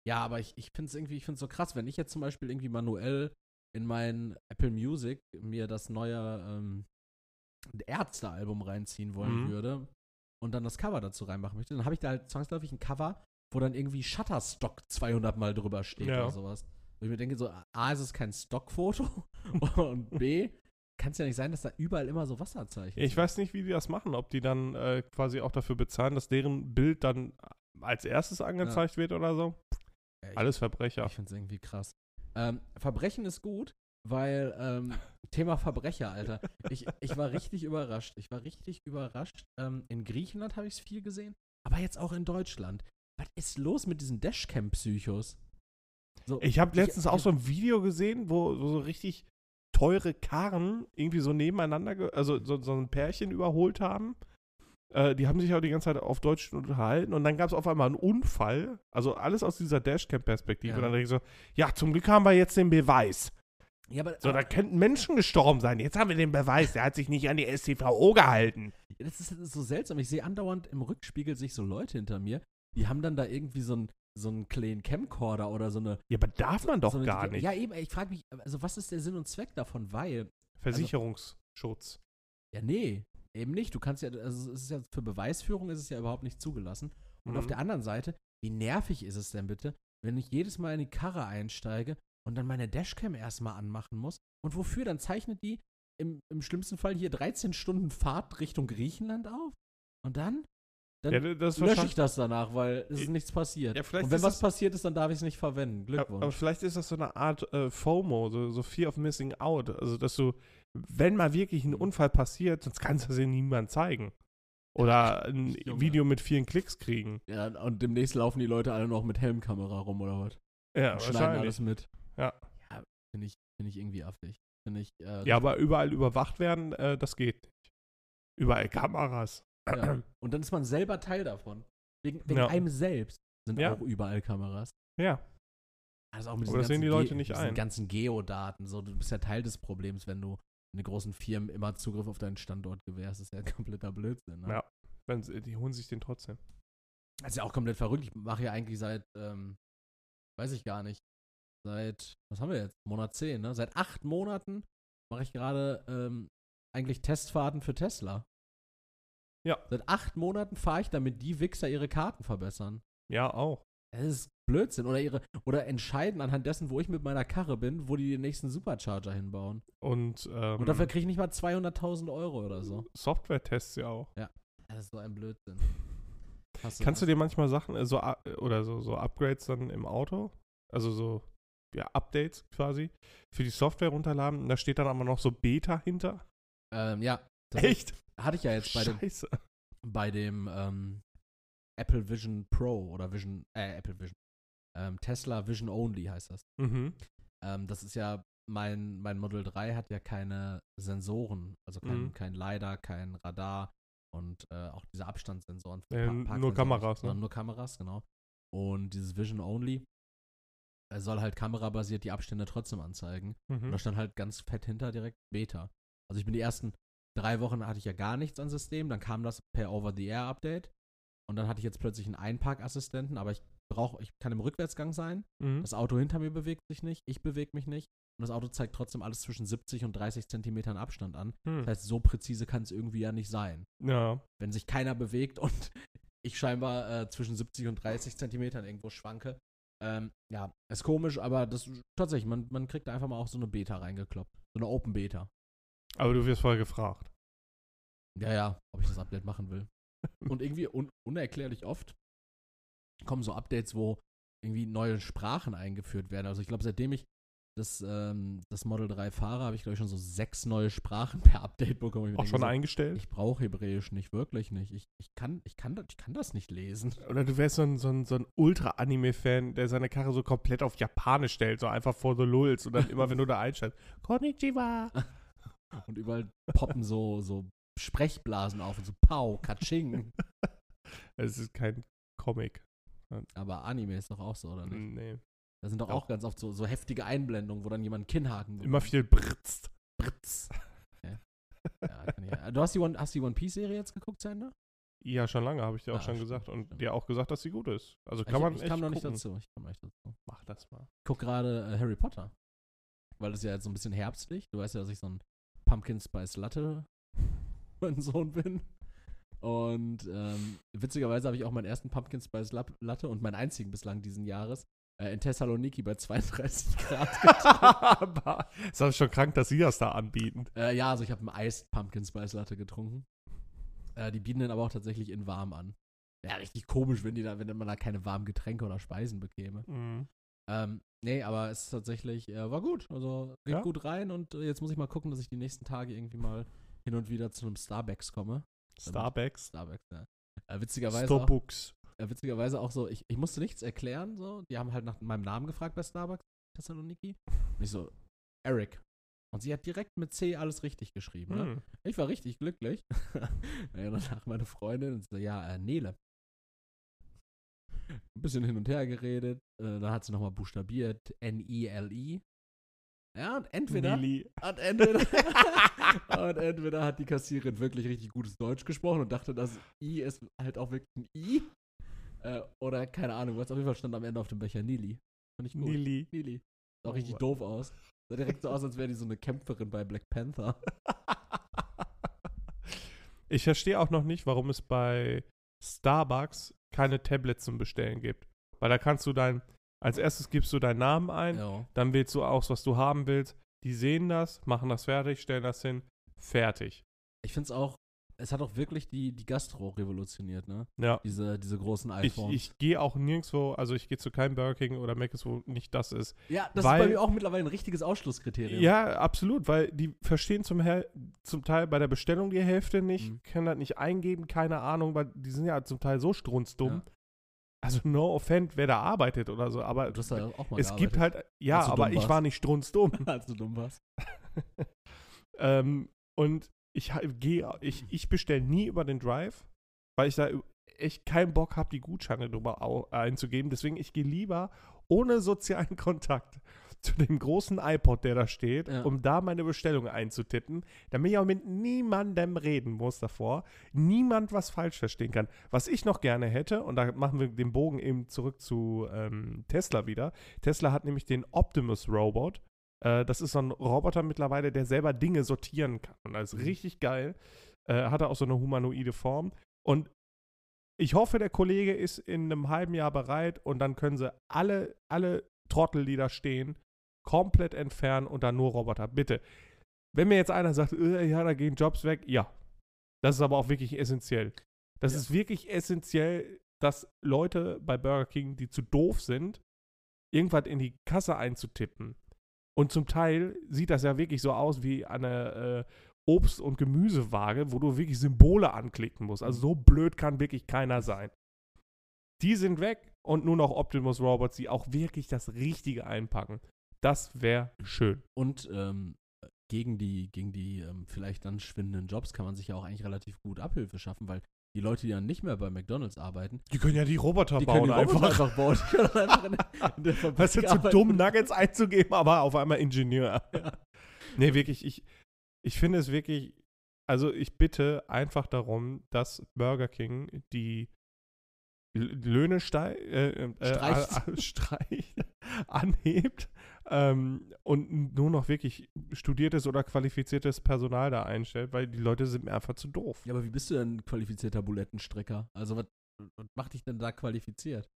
Ja, aber ich, ich finde es irgendwie, ich finde so krass, wenn ich jetzt zum Beispiel irgendwie manuell in mein Apple Music mir das neue ähm, Ärzte-Album reinziehen wollen Mhm. würde und dann das Cover dazu reinmachen möchte, dann habe ich da halt zwangsläufig ein Cover, wo dann irgendwie Shutterstock 200 Mal drüber steht Ja. oder sowas. Wo ich mir denke, so, A, ist es kein Stockfoto (laughs) und B, kann es ja nicht sein, dass da überall immer so Wasserzeichen Ich sind. weiß nicht, wie die das machen, ob die dann äh, quasi auch dafür bezahlen, dass deren Bild dann als erstes angezeigt wird oder so. Ich- Alles Verbrecher. Ich finde es irgendwie krass. Ähm, Verbrechen ist gut, weil ähm, Thema Verbrecher, Alter. Ich, ich war richtig überrascht. Ich war richtig überrascht. Ähm, in Griechenland habe ich es viel gesehen, aber jetzt auch in Deutschland. Was ist los mit diesen Dashcam-Psychos? So, Ich habe letztens ich- auch so ein Video gesehen, wo wo so richtig teure Karren irgendwie so nebeneinander, also so, so ein Pärchen überholt haben. Äh, die haben sich auch die ganze Zeit auf Deutsch unterhalten und dann gab es auf einmal einen Unfall. Also alles aus dieser Dashcam-Perspektive. Ja. Und dann denke ich so, ja, zum Glück haben wir jetzt den Beweis. ja, aber, So, da aber könnten Menschen gestorben sein. Jetzt haben wir den Beweis. Der hat sich nicht an die STVO gehalten. das, ist, das ist so seltsam. Ich sehe andauernd im Rückspiegel sich so Leute hinter mir, die haben dann da irgendwie so einen so einen kleinen Camcorder oder so eine. Ja, aber darf man doch so eine, gar nicht. Ja, eben, ich frage mich, also was ist der Sinn und Zweck davon? Weil Versicherungsschutz. Ja, nee, eben nicht. Du kannst ja, also es ist ja für Beweisführung ist es ja überhaupt nicht zugelassen. Und auf Mhm. der anderen Seite, wie nervig ist es denn bitte, wenn ich jedes Mal in die Karre einsteige und dann meine Dashcam erstmal anmachen muss? Und wofür? Dann zeichnet die im, im schlimmsten Fall hier 13 Stunden Fahrt Richtung Griechenland auf. Und dann? Dann ja, lösche ich das danach, weil es ist nichts passiert. ja, und wenn was passiert ist, dann darf ich es nicht verwenden. Glückwunsch. Aber vielleicht ist das so eine Art äh, FOMO, so, so Fear of Missing Out. Also, dass du, wenn mal wirklich ein Unfall passiert, sonst kannst du es ja niemand zeigen. Oder ein Junge. Video mit vielen Klicks kriegen. ja, und demnächst laufen die Leute alle noch mit Helmkamera rum oder was? Ja, und schneiden alles mit. Ja. ja Finde ich, find ich irgendwie affig. Finde ich. Äh, Ja, aber überall überwacht werden, äh, das geht nicht. Überall Kameras. ja. Und dann ist man selber Teil davon. Wegen, wegen Ja. einem selbst sind Ja. auch überall Kameras. Ja. Also auch mit Aber das sehen die Leute Ge- nicht ein. ganzen Geodaten. So, du bist ja Teil des Problems, wenn du in den großen Firmen immer Zugriff auf deinen Standort gewährst. Ist ja (laughs) kompletter Blödsinn. Ne? Ja. Wenn sie, die holen sich den trotzdem. Das ist ja auch komplett verrückt. Ich mache ja eigentlich seit, ähm, weiß ich gar nicht, seit, was haben wir jetzt? Monat 10, ne? Seit acht Monaten mache ich gerade ähm, eigentlich Testfahrten für Tesla. Ja. Seit acht Monaten fahre ich, damit die Wichser ihre Karten verbessern. Ja, auch. Das ist Blödsinn. Oder ihre, oder entscheiden anhand dessen, wo ich mit meiner Karre bin, wo die den nächsten Supercharger hinbauen. Und, ähm, Und dafür kriege ich nicht mal 200.000 Euro oder so. Software-Tests ja auch. Das ist so ein Blödsinn. Hast Kannst du dir manchmal Sachen, äh, so, oder so, so Upgrades dann im Auto, also so, ja, Updates quasi, für die Software runterladen und da steht dann aber noch so Beta hinter? Ähm, ja. Echt? Hatte ich ja jetzt bei dem, Scheiße. bei dem ähm, Apple Vision Pro oder Vision, äh, Apple Vision, ähm, Tesla Vision Only heißt das. Mhm. Ähm, das ist ja, mein, mein Model 3 hat ja keine Sensoren, also kein, Mhm. kein LiDAR, kein Radar und äh, auch diese Abstandssensoren. für Äh, Pa- nur Kameras, ne? Nur Kameras, genau. Und dieses Vision Only äh, soll halt kamerabasiert die Abstände trotzdem anzeigen. Und Mhm. da stand halt ganz fett hinter direkt Beta. Also ich bin die ersten drei Wochen hatte ich ja gar nichts an System, dann kam das per Over-the-Air-Update und dann hatte ich jetzt plötzlich einen Einparkassistenten, aber ich brauche, ich kann im Rückwärtsgang sein, Mhm. das Auto hinter mir bewegt sich nicht, ich bewege mich nicht und das Auto zeigt trotzdem alles zwischen 70 und 30 Zentimetern Abstand an. Hm. Das heißt, so präzise kann es irgendwie ja nicht sein. Ja. Wenn sich keiner bewegt und (laughs) ich scheinbar äh, zwischen 70 und 30 Zentimetern irgendwo schwanke. Ähm, ja, ist komisch, aber das tatsächlich, man, man kriegt da einfach mal auch so eine Beta reingekloppt. So eine Open Beta. Aber du wirst vorher gefragt. Ja, ja, ob ich das Update machen will. (laughs) Und irgendwie un unerklärlich oft kommen so Updates, wo irgendwie neue Sprachen eingeführt werden. Also ich glaube, seitdem ich das, ähm, das Model 3 fahre, habe ich, glaube ich, schon so sechs neue Sprachen per Update bekommen. Auch schon so, eingestellt? Ich brauche Hebräisch nicht, wirklich nicht. Ich, ich, kann, ich, kann, das- ich kann das nicht lesen. Oder du wärst so ein, so ein, so ein Ultra-Anime-Fan, der seine Karre so komplett auf Japanisch stellt, so einfach vor the lulz und dann immer, wenn du da einsteigst, (laughs) Konnichiwa. (laughs) Und überall poppen so, so Sprechblasen auf und so Pau, Katsching. (laughs) Es ist kein Comic. Aber Anime ist doch auch so, oder nicht? Nee. Da sind doch Doch. auch ganz oft so, so heftige Einblendungen, wo dann jemand einen Kinnhaken Immer bekommt. viel britzt. Britz. Ja. Ja, kann ich, du hast die One, hast die One Piece Serie jetzt geguckt, zu Ende? Ja, schon lange, habe ich dir auch Ah, schon stimmt, gesagt. Und stimmt. dir auch gesagt, dass sie gut ist. Also kann ich, man ich echt kam noch nicht dazu. Ich kam noch nicht dazu. Mach das mal. Ich guck gerade äh, Harry Potter. Weil das ja jetzt so ein bisschen herbstlich. Du weißt ja, dass ich so ein Pumpkin Spice Latte mein Sohn bin. Und ähm, witzigerweise habe ich auch meinen ersten Pumpkin Spice Latte und meinen einzigen bislang diesen Jahres äh, in Thessaloniki bei 32 Grad getrunken. (laughs) ist das schon krank, dass sie das da anbieten. äh, ja, also ich habe einen Iced Pumpkin Spice Latte getrunken. Äh, die bieten den aber auch tatsächlich in warm an. Ja, richtig komisch, wenn, die da, wenn man da keine warmen Getränke oder Speisen bekäme. Mhm. Ähm, nee, aber es ist tatsächlich, äh, war gut. Also geht Ja? gut rein und äh, jetzt muss ich mal gucken, dass ich die nächsten Tage irgendwie mal hin und wieder zu einem Starbucks komme. Starbucks. Starbucks, ja. Äh, witzigerweise, auch, Starbucks. äh, witzigerweise auch so, ich, ich musste nichts erklären, so. Die haben halt nach meinem Namen gefragt bei Starbucks, Thessaloniki. Und ich so, Eric. Und sie hat direkt mit C alles richtig geschrieben. Ne? Hm. Ich war richtig glücklich. (laughs) ja, danach meine Freundin und so, ja, äh, Nele. Ein bisschen hin und her geredet. Äh, dann hat sie nochmal buchstabiert. N-I-L-I. Ja, und entweder. Und entweder, (laughs) und entweder hat die Kassiererin wirklich richtig gutes Deutsch gesprochen und dachte, das I ist halt auch wirklich ein I. Äh, oder keine Ahnung, was auf jeden Fall stand am Ende auf dem Becher Nili. Fand ich gut. Nili. Nili. Sah auch Oh richtig doof aus. Sah direkt so aus, als wäre die so eine Kämpferin bei Black Panther. (laughs) Ich verstehe auch noch nicht, warum es bei Starbucks keine Tablets zum Bestellen gibt. Weil da kannst du dein, als erstes gibst du deinen Namen ein, Ja. dann wählst du aus, was du haben willst. Die sehen das, machen das fertig, stellen das hin, fertig. Ich finde es auch, es hat auch wirklich die, die Gastro revolutioniert, ne? Ja. Diese, diese großen Ich, iPhones. ich gehe auch nirgendwo, also ich gehe zu keinem Burger King oder Mc's, wo nicht das ist. ja, das weil- ist bei mir auch mittlerweile ein richtiges Ausschlusskriterium. Ja, absolut, weil die verstehen zum, zum Teil bei der Bestellung die Hälfte nicht, Mhm. können das nicht eingeben, keine Ahnung, weil die sind ja zum Teil so strunzdumm. Ja. Also no offend, wer da arbeitet oder so, aber Du hast da auch mal es gibt halt, ja, aber ich warst. war nicht strunzdumm. (laughs) Als du dumm warst. (laughs) ähm, und ich gehe, ich, ich bestelle nie über den Drive, weil ich da echt keinen Bock habe, die Gutscheine drüber einzugeben. Deswegen, ich gehe lieber ohne sozialen (laughs) Kontakt zu dem großen iPod, der da steht, Ja. um da meine Bestellung einzutippen, damit ich auch mit niemandem reden muss davor, niemand was falsch verstehen kann. Was ich noch gerne hätte, und da machen wir den Bogen eben zurück zu ähm, Tesla wieder. Tesla hat nämlich den Optimus Robot. Äh, das ist so ein Roboter mittlerweile, der selber Dinge sortieren kann. Und das ist Mhm. richtig geil. Äh, hat er auch so eine humanoide Form. Und ich hoffe, der Kollege ist in einem halben Jahr bereit und dann können sie alle, alle Trottel, die da stehen, komplett entfernen und dann nur Roboter. Bitte. Wenn mir jetzt einer sagt, äh, ja, da gehen Jobs weg, ja. Das ist aber auch wirklich essentiell. Das Ja. ist wirklich essentiell, dass Leute bei Burger King, die zu doof sind, irgendwas in die Kasse einzutippen. Und zum Teil sieht das ja wirklich so aus wie an einer äh, Obst- und Gemüsewaage, wo du wirklich Symbole anklicken musst. Also so blöd kann wirklich keiner sein. Die sind weg und nur noch Optimus Robots, die auch wirklich das Richtige einpacken. Das wäre schön. Und ähm, gegen die, gegen die ähm, vielleicht dann schwindenden Jobs kann man sich ja auch eigentlich relativ gut Abhilfe schaffen, weil die Leute, die dann nicht mehr bei McDonalds arbeiten, Die können ja die Roboter die bauen können die Roboter einfach. einfach bauen. Die können einfach in, der- (laughs) in der Fabrik Weißt du, zu arbeiten. dumm, Nuggets einzugeben, aber auf einmal Ingenieur. Ja. Nee, wirklich, ich, ich finde es wirklich, also ich bitte einfach darum, dass Burger King die Löhne stei äh, äh, Streicht. äh, (laughs) streicht, anhebt ähm, und nur noch wirklich studiertes oder qualifiziertes Personal da einstellt, weil die Leute sind mir einfach zu doof. Ja, aber wie bist du denn ein qualifizierter Bulettenstrecker? Also, was, was macht dich denn da qualifiziert?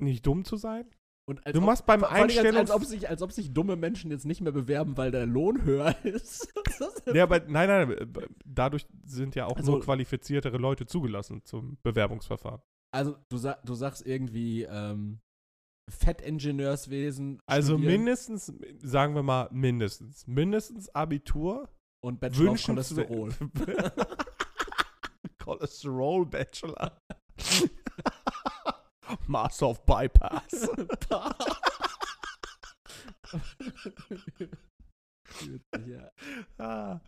Nicht dumm zu sein? Und als Du ob- machst beim Dingen, als, als, ob sich, als ob sich dumme Menschen jetzt nicht mehr bewerben, weil der Lohn höher (laughs) ist Ja, aber nein, nein, äh, dadurch sind ja auch Also- nur qualifiziertere Leute zugelassen zum Bewerbungsverfahren. Also, du, sa du sagst irgendwie ähm, Fettingenieurswesen. Also studieren mindestens, sagen wir mal mindestens, mindestens Abitur, und Bachelor of Cholesterol. (laughs) Cholesterol Bachelor. (laughs) Master of Bypass. (laughs) Ja. ah.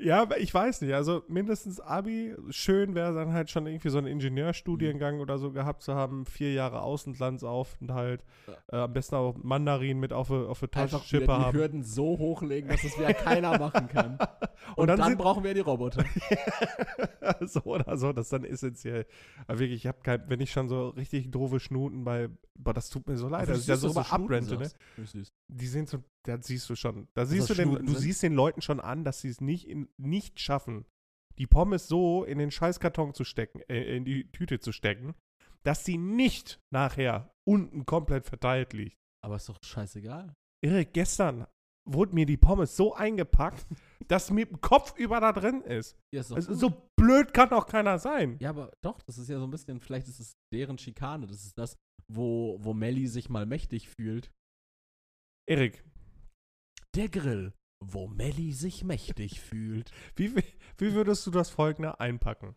Ja, aber ich weiß nicht. Also mindestens Abi, schön wäre dann halt schon irgendwie so einen Ingenieurstudiengang oder so gehabt zu haben. Vier Jahre Außenlandsaufenthalt. Äh, am besten auch Mandarin mit auf der auf der Einfach Taschenchippe wieder die haben. Hürden so hochlegen, dass es (laughs) wieder keiner machen kann. Und, Und dann dann, brauchen wir die Roboter. (laughs) so oder so, das ist dann essentiell. Aber wirklich, ich habe kein, wenn ich schon so richtig doofe Schnuten bei, boah, das tut mir so leid, dass ich da so über abrente, ne? Die sind so, da siehst du schon, da siehst du den, du sind? siehst den Leuten schon an, dass sie es nicht, in, nicht schaffen, die Pommes so in den Scheißkarton zu stecken, äh, in die Tüte zu stecken, dass sie nicht nachher unten komplett verteilt liegt. Aber ist doch scheißegal. Irre, gestern wurde mir die Pommes so eingepackt, (laughs) dass mir Kopf über da drin ist. Ja, ist Also, so blöd kann doch keiner sein. ja, aber doch, das ist ja so ein bisschen, vielleicht ist es deren Schikane. Das ist das, wo, wo Melly sich mal mächtig fühlt. Erik, Der Grill, wo Melly sich mächtig fühlt. (laughs) Wie, wie- würdest du das folgende einpacken?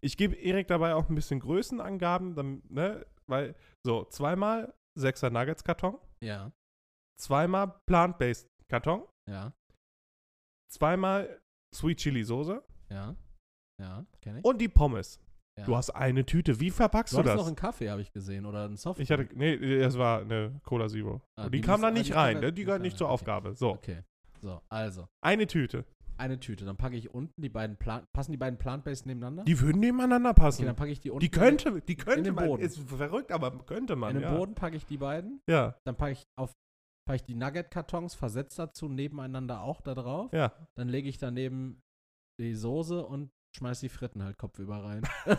Ich gebe Erik dabei auch ein bisschen Größenangaben, dann, ne, weil, so, zweimal 6er Nuggets-Karton, Ja, zweimal Plant-Based Karton, ja, zweimal Sweet Chili Soße ja, ja, kenne ich. und die Pommes. Ja. Du hast eine Tüte. Wie verpackst du du, das? noch einen Kaffee, habe ich gesehen, oder einen Soft. ich hatte, nee, das war eine Cola Zero. Ah, die, die kam da nicht die rein, da- ne? die die gehört nicht zur okay. Aufgabe. So, Okay. So, also, eine Tüte. eine Tüte. Dann packe ich unten die beiden Plan passen die beiden Plant-Based nebeneinander? Die würden nebeneinander okay, passen. dann packe ich die unten. die könnte, die könnte den man, Boden. ist verrückt, aber könnte man, In den ja. Boden packe ich die beiden. Ja, Dann packe ich auf packe ich die Nugget-Kartons versetzt dazu nebeneinander auch da drauf. ja. Dann lege ich daneben die Soße und schmeiß die Fritten halt kopfüber rein. (laughs)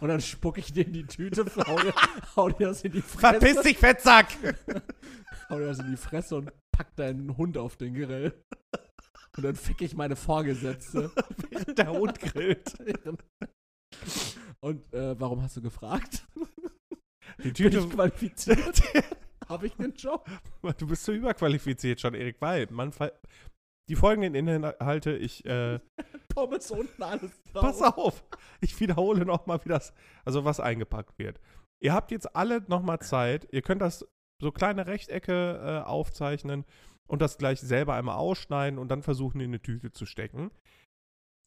und dann spucke ich dir in die Tüte, (laughs) hau dir, hau dir das in die Fresse. Verpiss dich, Fettsack! (laughs) Hau dir das in die Fresse und pack deinen Hund auf den Grill. Und dann fick ich meine Vorgesetzte. Während der Hund grillt. Und äh, warum hast du gefragt? Die Bin Tüte, ich qualifiziert? Habe ich einen Job? du bist zu überqualifiziert schon, Erik, weil man die folgenden Inhalte, ich, äh, Pommes unten alles drauf. pass auf, ich wiederhole nochmal, wie das, also was eingepackt wird. Ihr habt jetzt alle nochmal Zeit, ihr könnt das so kleine Rechtecke äh, aufzeichnen und das gleich selber einmal ausschneiden und dann versuchen, in eine Tüte zu stecken.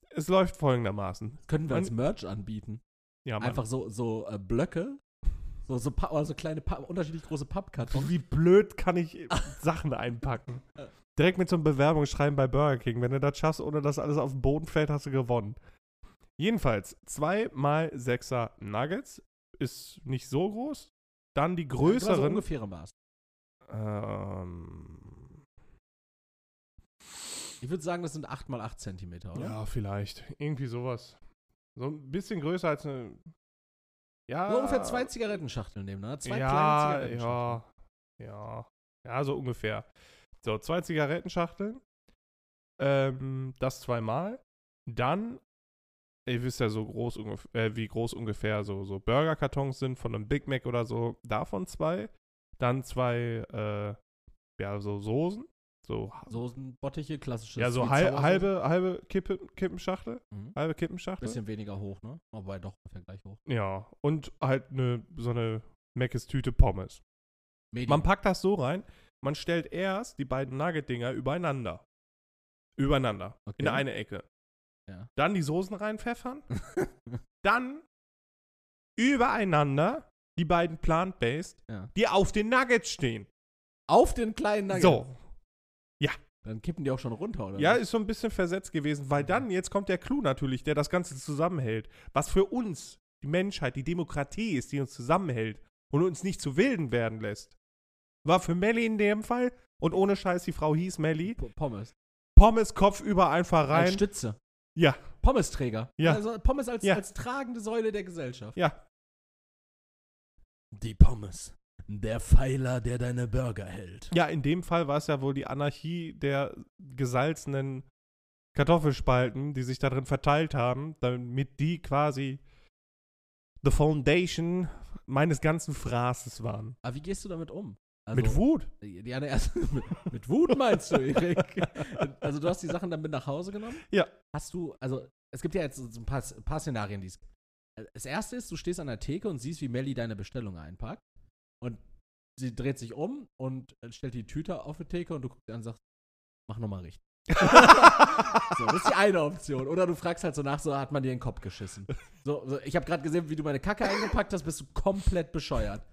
Es läuft folgendermaßen. Können wir als Merch anbieten. Ja, Mann. Einfach so, so äh, Blöcke. So, so, Pa- oder so kleine, Pa- unterschiedlich große Pappkartons. Wie blöd kann ich Sachen einpacken? (laughs) Direkt mit so einem Bewerbungsschreiben bei Burger King. Wenn du das schaffst, ohne dass alles auf den Boden fällt, hast du gewonnen. Jedenfalls, 2 mal 6er Nuggets ist nicht so groß. Dann die Ja, größeren. ungefähre Maß. ähm, Ich würde sagen, das sind 8 mal 8 Zentimeter, oder? ja, vielleicht. Irgendwie sowas. So ein bisschen größer als eine. Ja. So ungefähr zwei Zigarettenschachteln nebeneinander. Zwei ja, kleine Zigarettenschachteln. ja, ja, ja, so ungefähr. So, zwei Zigarettenschachteln. Ähm, das zweimal. Dann, ihr wisst ja so groß äh, wie groß ungefähr so, so Burgerkartons sind von einem Big Mac oder so. Davon zwei. Dann zwei, äh, ja, so Soßen. So, Soßenbottiche, klassisches. ja, so hal halbe, halbe Kippe, Kippenschachtel. Mhm. Halbe Kippenschachtel. Bisschen weniger hoch, ne? Wobei doch ungefähr gleich hoch. Ja, und halt eine, so eine Meckes Tüte Pommes. Medium. Man packt das so rein, man stellt erst die beiden Nugget-Dinger übereinander. Übereinander. Okay. In eine Ecke. Ja. Dann die Soßen reinpfeffern. (laughs) dann übereinander die beiden Plant-Based, Ja. die auf den Nuggets stehen. Auf den kleinen Nugget. So. Dann kippen die auch schon runter, oder? Ja, ist so ein bisschen versetzt gewesen, weil dann, jetzt kommt der Clou natürlich, der das Ganze zusammenhält. Was für uns, die Menschheit, die Demokratie ist, die uns zusammenhält und uns nicht zu Wilden werden lässt. War für Melly in dem Fall, und ohne Scheiß, die Frau hieß Melly, P- Pommes. Pommes Kopf über einfach Als rein. Stütze. Ja, Pommesträger. Ja. Also Pommes als, Ja. als tragende Säule der Gesellschaft. ja. Die Pommes. Der Pfeiler, der deine Burger hält. Ja, in dem Fall war es ja wohl die Anarchie der gesalzenen Kartoffelspalten, die sich darin verteilt haben, damit die quasi the foundation meines ganzen Fraßes waren. Aber wie gehst du damit um? Also, Mit Wut. Ja, ne, erst, (laughs) mit, mit Wut meinst du, Erik? (laughs) Also du hast die Sachen dann mit nach Hause genommen? Ja. Hast du, also es gibt ja jetzt so ein paar, ein paar Szenarien, die es Das erste ist, du stehst an der Theke und siehst, wie Melly deine Bestellung einpackt. Und sie dreht sich um und stellt die Tüte auf die Theke und du guckst an und sagst, mach nochmal richtig. (laughs) so, das ist die eine Option. Oder du fragst halt so nach, so hat man dir den Kopf geschissen. So, so ich habe gerade gesehen, wie du meine Kacke eingepackt hast, bist du komplett bescheuert.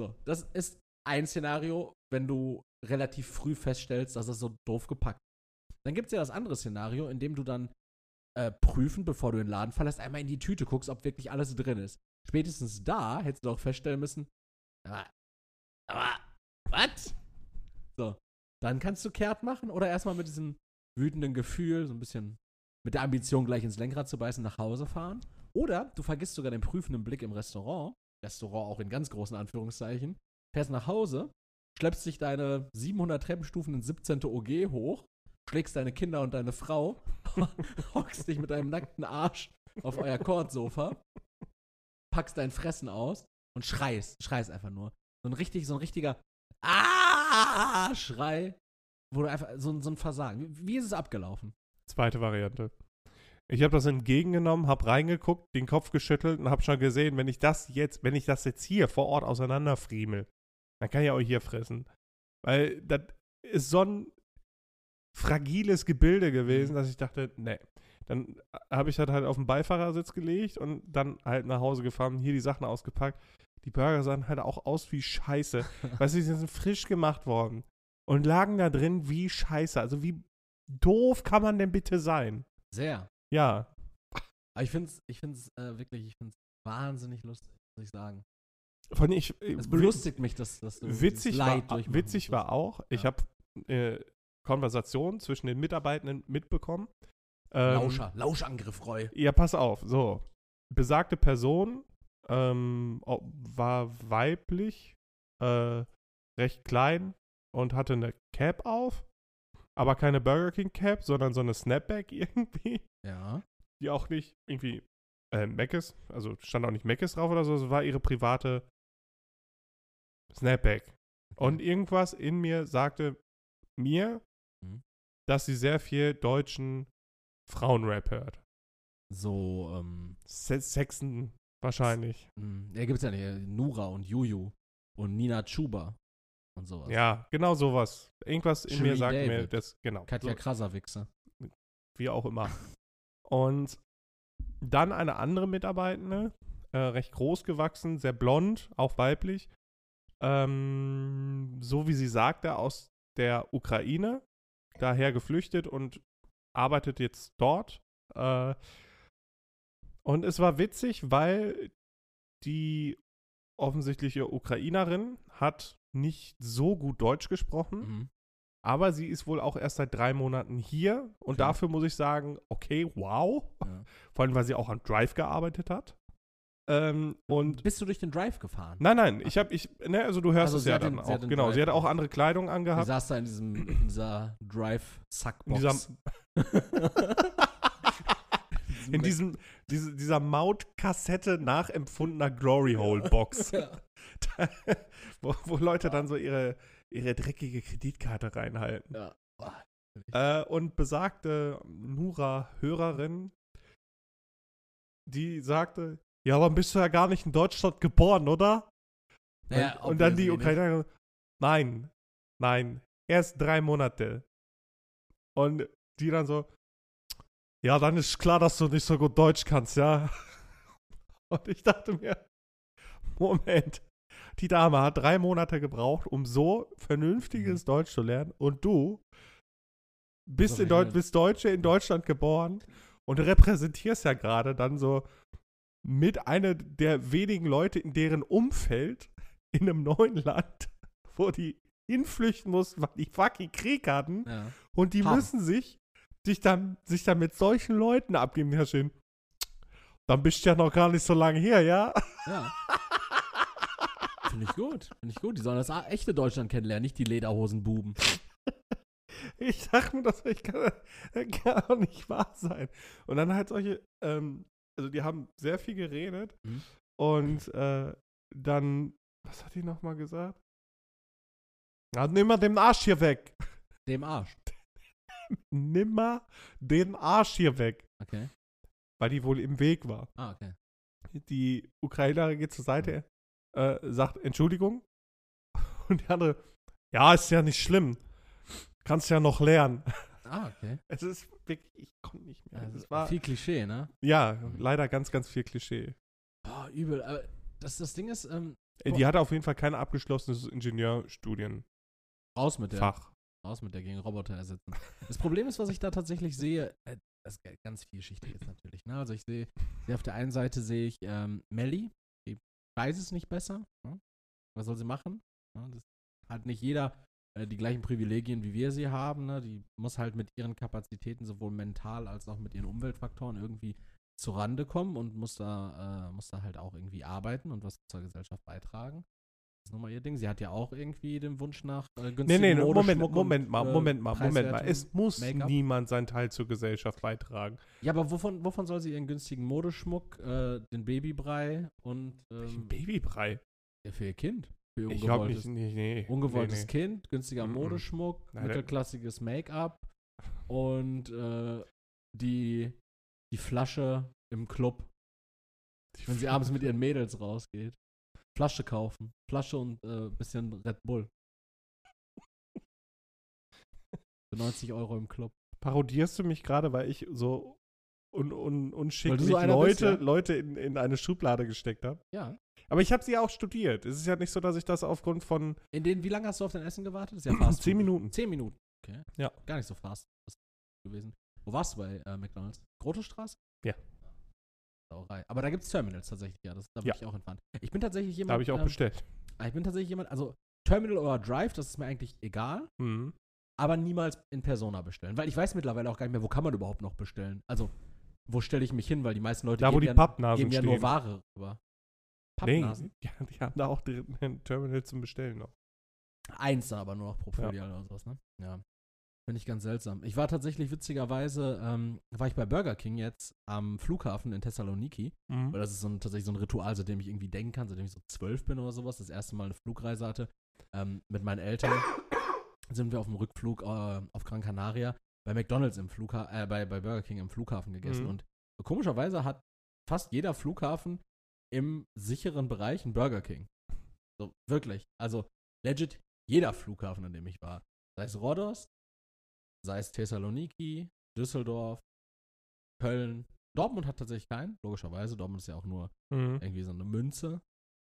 So, das ist ein Szenario, wenn du relativ früh feststellst, dass es so doof gepackt ist. Dann gibt es ja das andere Szenario, in dem du dann äh, prüfen, bevor du den Laden verlässt, einmal in die Tüte guckst, ob wirklich alles drin ist. Spätestens da hättest du auch feststellen müssen, aber, aber, was? So, dann kannst du kehrt machen oder erstmal mit diesem wütenden Gefühl, so ein bisschen mit der Ambition, gleich ins Lenkrad zu beißen, nach Hause fahren. Oder du vergisst sogar den prüfenden Blick im Restaurant, Restaurant auch in ganz großen Anführungszeichen, fährst nach Hause, schleppst dich deine 700 Treppenstufen ins 17. OG hoch, schlägst deine Kinder und deine Frau, (laughs) hockst dich mit deinem nackten Arsch auf euer Kordsofa, packst dein Fressen aus und schreist, schreist einfach nur. So ein richtig, so ein richtiger Ah! Schrei, wo du einfach, so, ein- so ein Versagen. Wie, wie ist es abgelaufen? Zweite Variante. Ich habe das entgegengenommen, habe reingeguckt, den Kopf geschüttelt und habe schon gesehen, wenn ich das jetzt, wenn ich das jetzt hier vor Ort auseinanderfriemel, dann kann ich auch hier fressen. Weil das ist so ein fragiles Gebilde gewesen, Mhm. dass ich dachte, nee. Dann habe ich das halt auf den Beifahrersitz gelegt und dann halt nach Hause gefahren, hier die Sachen ausgepackt. Die Burger sahen halt auch aus wie Scheiße. (laughs) weißt du, die sind frisch gemacht worden und lagen da drin wie Scheiße. Also wie doof kann man denn bitte sein? Sehr. Ja, Aber ich finde es ich find's, äh, wirklich, ich finde wahnsinnig lustig, muss ich sagen. Von ich. Es belustigt mich, dass, dass du Witzig, war, Leid durchmachen witzig war auch, ich Ja. habe äh, Konversationen zwischen den Mitarbeitenden mitbekommen. Ähm, Lauscher, Lauschangriff, Roy. Ja, pass auf. So, besagte Person ähm, war weiblich, äh, recht klein und hatte eine Cap auf, aber keine Burger King Cap, sondern so eine Snapback (laughs) irgendwie, Ja. die auch nicht irgendwie äh, Meckes, also stand auch nicht Meckes drauf oder so, es war ihre private Snapback. Und irgendwas in mir sagte mir, Mhm. dass sie sehr viel deutschen Frauenrap hört. So, ähm, Se Sexen wahrscheinlich. mh, ja, gibt's ja nicht. Nura und Juju und Nina Chuba und sowas. Ja, genau sowas. Irgendwas in mir Shirley sagt mir David. das, genau. Katja so, Krasawichse. wie auch immer. (laughs) Und dann eine andere Mitarbeitende, äh, recht groß gewachsen, sehr blond, auch weiblich. Ähm, so wie sie sagte, aus der Ukraine, daher geflüchtet und arbeitet jetzt dort. Äh, und es war witzig, weil die offensichtliche Ukrainerin hat nicht so gut Deutsch gesprochen. Mhm. Aber sie ist wohl auch erst seit drei Monaten hier. Und Okay. dafür muss ich sagen, okay, wow. Ja. Vor allem, weil sie auch am Drive gearbeitet hat. Ähm, und Bist du durch den Drive gefahren? nein, nein, ich habe, ich, ne, also du hörst Also es ja dann den- auch. Genau, Drive sie hatte auch andere Kleidung Du angehabt. saß da in, diesem, in dieser In Drive-Sackbox. (laughs) diesem, in diesem, diese, dieser Mautkassette nachempfundener Glory Hole Box. ja. (laughs) wo, wo Leute dann so ihre, ihre dreckige Kreditkarte reinhalten. ja. Äh, und besagte Nura-Hörerin, die sagte, ja, dann bist du ja gar nicht in Deutschland geboren, oder? Naja, und, und dann die. Ukrainerin, nein, nein, erst drei Monate. Und die dann so, ja, dann ist klar, dass du nicht so gut Deutsch kannst, ja. (laughs) Und ich dachte mir, Moment, die Dame hat drei Monate gebraucht, um so vernünftiges Deutsch zu lernen und du bist, So in verhindert. bist Deutsche in Deutschland geboren und repräsentierst ja gerade dann so mit einer der wenigen Leute in deren Umfeld in einem neuen Land, (laughs) wo die hinflüchten mussten, weil die fucking Krieg hatten Ja. und die Haben. müssen sich, sich, dann, sich dann mit solchen Leuten abgeben, Herr Schön. Dann bist du ja noch gar nicht so lange hier, ja? Ja. Finde ich gut. Finde ich gut. Die sollen das echte Deutschland kennenlernen, nicht die Lederhosenbuben. (laughs) Ich sag mir, das kann, kann nicht wahr sein. Und dann halt solche, ähm, also die haben sehr viel geredet Mhm. und äh, dann, was hat die nochmal gesagt? Ja, nimm mal den Arsch hier weg. Dem Arsch. (laughs) Nimm mal den Arsch hier weg. Okay. Weil die wohl im Weg war. Ah, okay. Die Ukrainerin geht zur Seite, äh, sagt Entschuldigung. (laughs) Und die andere, ja, ist ja nicht schlimm. Kannst ja noch lernen. (laughs) Ah, okay. Es ist wirklich, ich konnte nicht mehr. Also es war, viel Klischee, ne? ja, leider ganz, ganz viel Klischee. Boah, übel. Aber das, das Ding ist, ähm, Äh, Die hatte auf jeden Fall kein abgeschlossenes Ingenieurstudienfach. raus mit der. Raus mit der gegen Roboter ersetzen. Das Problem ist, was ich da tatsächlich sehe, äh, das ist ganz vielschichtig jetzt natürlich. Ne? Also ich sehe, sehe auf der einen Seite sehe ich ähm, Melly, die weiß es nicht besser. Ne? Was soll sie machen? Ne? Das hat nicht jeder äh, die gleichen Privilegien, wie wir sie haben. Ne? Die muss halt mit ihren Kapazitäten sowohl mental als auch mit ihren Umweltfaktoren irgendwie zurande kommen und muss da, äh, muss da halt auch irgendwie arbeiten und was zur Gesellschaft beitragen. Das ist nun mal ihr Ding. Sie hat ja auch irgendwie den Wunsch nach äh, Nee, günstigen nee, Moment, Modeschmuck Moment und, mal, äh, Moment mal, Moment mal. Es muss niemand seinen Teil zur Gesellschaft beitragen. Ja, aber wovon, wovon soll sie ihren günstigen Modeschmuck, äh, den Babybrei und Welchen ähm, Babybrei? ja, für ihr Kind? Glaube ungewolltes, nicht, nee, nee. ungewolltes nee, nee. Kind, günstiger Mm-mm. Modeschmuck, Nein, mittelklassiges Make-up und äh, die, die Flasche im Club, wenn sie abends mit ihren Mädels rausgeht. Flasche kaufen. Flasche und äh, bisschen Red Bull. Für 90 Euro im Club. Parodierst du mich gerade, weil ich so un, un, unschicklich so Leute, bist, ja? Leute in, in eine Schublade gesteckt habe? Ja. Aber ich habe sie auch studiert. Es ist ja nicht so, dass ich das aufgrund von In den, wie lange hast du auf dein Essen gewartet? Das ist ja (clears throat) fast. zehn Minuten. Zehn Minuten. Okay. Ja. Gar nicht so fast gewesen. Wo warst du bei äh, McDonalds? Grotestraße? Ja. Sauerei. Aber da gibt es Terminals tatsächlich, ja. Das, da bin Ja. ich auch entfahren. Ich bin tatsächlich jemand. Da habe ich auch ähm, bestellt. Ich bin tatsächlich jemand, also Terminal oder Drive, das ist mir eigentlich egal, Mhm. aber niemals in Persona bestellen. Weil ich weiß mittlerweile auch gar nicht mehr, wo kann man überhaupt noch bestellen. Also, wo stelle ich mich hin, weil die meisten Leute Da, wo geben die ja, Pappnasen geben ja nur Ware rüber. Nee, Pappnasen? ja, die haben da auch ein Terminal zum Bestellen noch. Eins dann aber nur noch pro Filiale oder sowas, ne? Ja. Finde ich ganz seltsam. Ich war tatsächlich witzigerweise, ähm, war ich bei Burger King jetzt am Flughafen in Thessaloniki. Mhm. Weil das ist so ein, tatsächlich so ein Ritual, seitdem ich irgendwie denken kann, seitdem ich so zwölf bin oder sowas, das erste Mal eine Flugreise hatte. Ähm, mit meinen Eltern (coughs) sind wir auf dem Rückflug äh, auf Gran Canaria bei McDonalds im Flughafen, äh, bei, bei Burger King im Flughafen gegessen. Mhm. Und komischerweise hat fast jeder Flughafen im sicheren Bereich einen Burger King. So, wirklich. Also, legit jeder Flughafen, an dem ich war. Sei es Rhodos, sei es Thessaloniki, Düsseldorf, Köln. Dortmund hat tatsächlich keinen, logischerweise. Dortmund ist ja auch nur Mhm. irgendwie so eine Münze.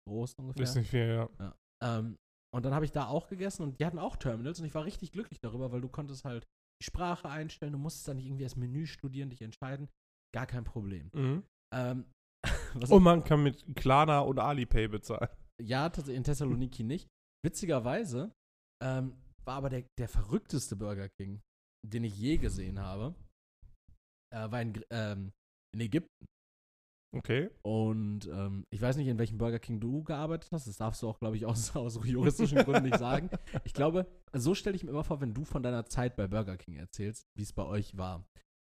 Groß ungefähr. Ist nicht viel, ja. Ähm, und dann habe ich da auch gegessen und die hatten auch Terminals und ich war richtig glücklich darüber, weil du konntest halt die Sprache einstellen, du musstest da nicht irgendwie das Menü studieren, dich entscheiden. Gar kein Problem. Mhm. Ähm, was Und man kann mit Klarna und Alipay bezahlen. Ja, tatsächlich in Thessaloniki nicht. Witzigerweise ähm, war aber der, der verrückteste Burger King, den ich je gesehen habe, äh, war in, ähm, in Ägypten. Okay. Und ähm, ich weiß nicht, in welchem Burger King du gearbeitet hast. Das darfst du auch, glaube ich, aus, aus juristischen Gründen nicht sagen. Ich glaube, so stelle ich mir immer vor, wenn du von deiner Zeit bei Burger King erzählst, wie es bei euch war.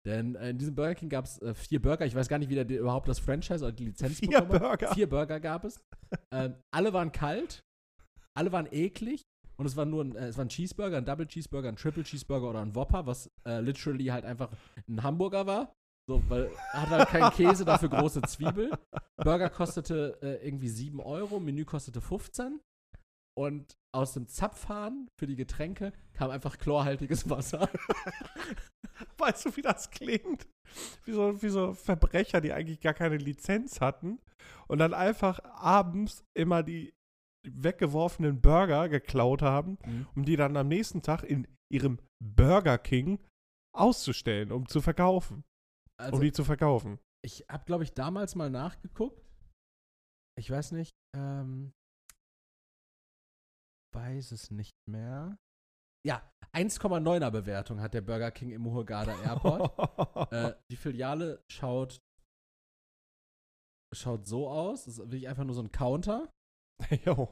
Denn äh, in diesem Burger King gab es äh, vier Burger. Ich weiß gar nicht, wie der überhaupt das Franchise oder die Lizenz Vier bekommen hat. Burger. Vier Burger gab es. ähm, alle waren kalt. Alle waren eklig. und es war nur ein, äh, es war ein Cheeseburger, ein Double Cheeseburger, ein Triple Cheeseburger oder ein Whopper, was äh, literally halt einfach ein Hamburger war. So, weil hat halt keinen Käse, dafür große Zwiebel. Burger kostete äh, irgendwie 7 Euro, Menü kostete 15. Und aus dem Zapfhahn für die Getränke kam einfach chlorhaltiges Wasser. (laughs) Weißt du, wie das klingt? Wie so, wie so Verbrecher, die eigentlich gar keine Lizenz hatten und dann einfach abends immer die weggeworfenen Burger geklaut haben, Mhm. um die dann am nächsten Tag in ihrem Burger King auszustellen, um zu verkaufen. Also, um die zu verkaufen. ich habe, glaube ich, damals mal nachgeguckt. Ich weiß nicht, ähm, weiß es nicht mehr. Ja, 1,9er Bewertung hat der Burger King im Hurghada Airport. (laughs) äh, die Filiale schaut schaut so aus. Das ist wirklich einfach nur so ein Counter. Jo.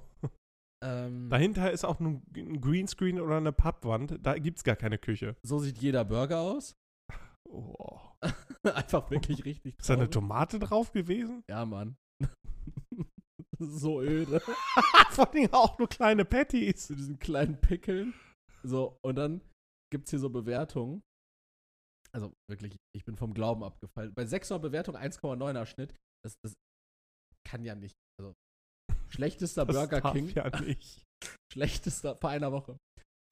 Ähm, Dahinter ist auch ein ein Greenscreen oder eine Pappwand. Da gibt es gar keine Küche. so sieht jeder Burger aus. Oh. (laughs) einfach wirklich richtig. Ist da eine traurig. Tomate drauf gewesen? Ja, Mann. So öde. (laughs) Vor allem auch nur kleine Patties. Zu diesen kleinen Pickeln. So, und dann gibt es hier so Bewertungen. Also wirklich, ich bin vom Glauben abgefallen. Bei 6er Bewertung 1,9er Schnitt. Das, das kann ja nicht. Also, schlechtester (laughs) Das Burger King. ja nicht. (laughs) Schlechtester, vor einer Woche.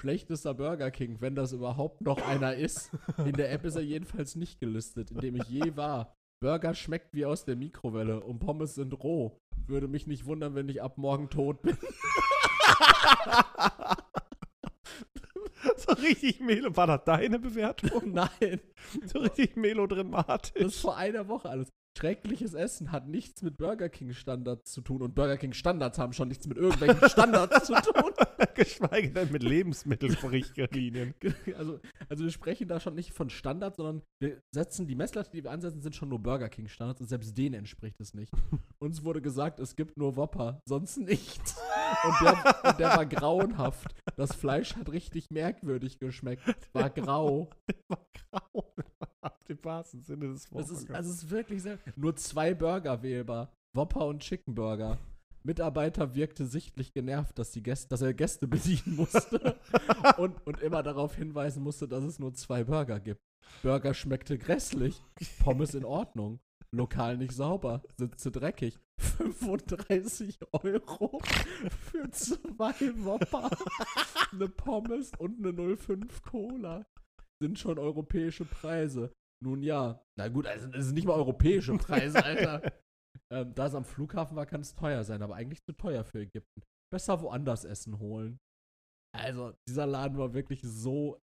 Schlechtester Burger King, wenn das überhaupt noch einer ist. In der App ist er jedenfalls nicht gelistet, in dem ich je war. Burger schmeckt wie aus der Mikrowelle und Pommes sind roh. Würde mich nicht wundern, wenn ich ab morgen tot bin. (laughs) so richtig Melo. War das deine Bewertung? Nein, So richtig das melodramatisch. ist vor einer Woche alles. Schreckliches Essen hat nichts mit Burger King Standards zu tun und Burger King Standards haben schon nichts mit irgendwelchen Standards zu tun. (laughs) Geschweige denn mit Lebensmittelrichtlinien. (laughs) Also, also wir sprechen da schon nicht von Standards, sondern wir setzen, die Messlatte, die wir ansetzen, sind schon nur Burger King Standards und selbst denen entspricht es nicht. (laughs) Uns wurde gesagt, es gibt nur Whopper, sonst nichts. Und der, und der war grauenhaft. Das Fleisch hat richtig merkwürdig geschmeckt. War grau. War grau. (laughs) Auf dem wahrsten Sinne des Es Wortes. ist, also es ist wirklich sehr. Nur zwei Burger wählbar. Whopper und Chicken Burger. Mitarbeiter wirkte sichtlich genervt, dass, die Gäste, dass er Gäste (laughs) bedienen musste (laughs) und, und immer darauf hinweisen musste, dass es nur zwei Burger gibt. Burger schmeckte grässlich, Pommes in Ordnung, lokal nicht sauber, Sitze dreckig. 35 Euro für zwei Whopper, eine Pommes und eine 05 Cola. Sind schon europäische Preise. Nun ja, na gut, also das sind nicht mal europäische Preise, Alter. (laughs) ähm, da es am Flughafen war, kann es teuer sein, aber eigentlich zu teuer für Ägypten. Besser woanders Essen holen. Also, dieser Laden war wirklich so.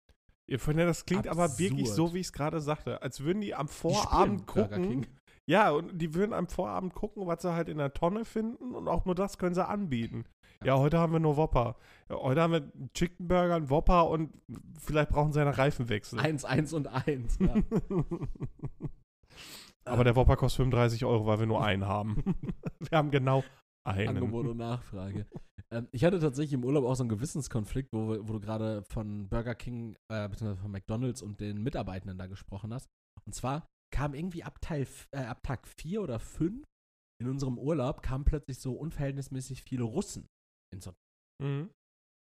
Ihr Freunde, das klingt aber wirklich Absurd. so, wie ich es gerade sagte. Als würden die am Die Vorabend Burger gucken. Ja, und die würden am Vorabend gucken, was sie halt in der Tonne finden und auch nur das können sie anbieten. Ja, heute haben wir nur Whopper. Ja, heute haben wir einen Chicken Burger, einen Whopper und vielleicht brauchen sie einen Reifenwechsel. 1, 1 und 1. Ja. (laughs) Aber der Whopper kostet 35 Euro, weil wir nur einen haben. (laughs) wir haben genau einen. Angebot und Nachfrage. ähm, ich hatte tatsächlich im Urlaub auch so einen Gewissenskonflikt, wo, wo du gerade von Burger King, äh, beziehungsweise von McDonalds und den Mitarbeitenden da gesprochen hast. Und zwar kam irgendwie ab, Teil, äh, ab Tag 4 oder 5 in unserem Urlaub kamen plötzlich so unverhältnismäßig viele Russen ins Hotel. Mhm.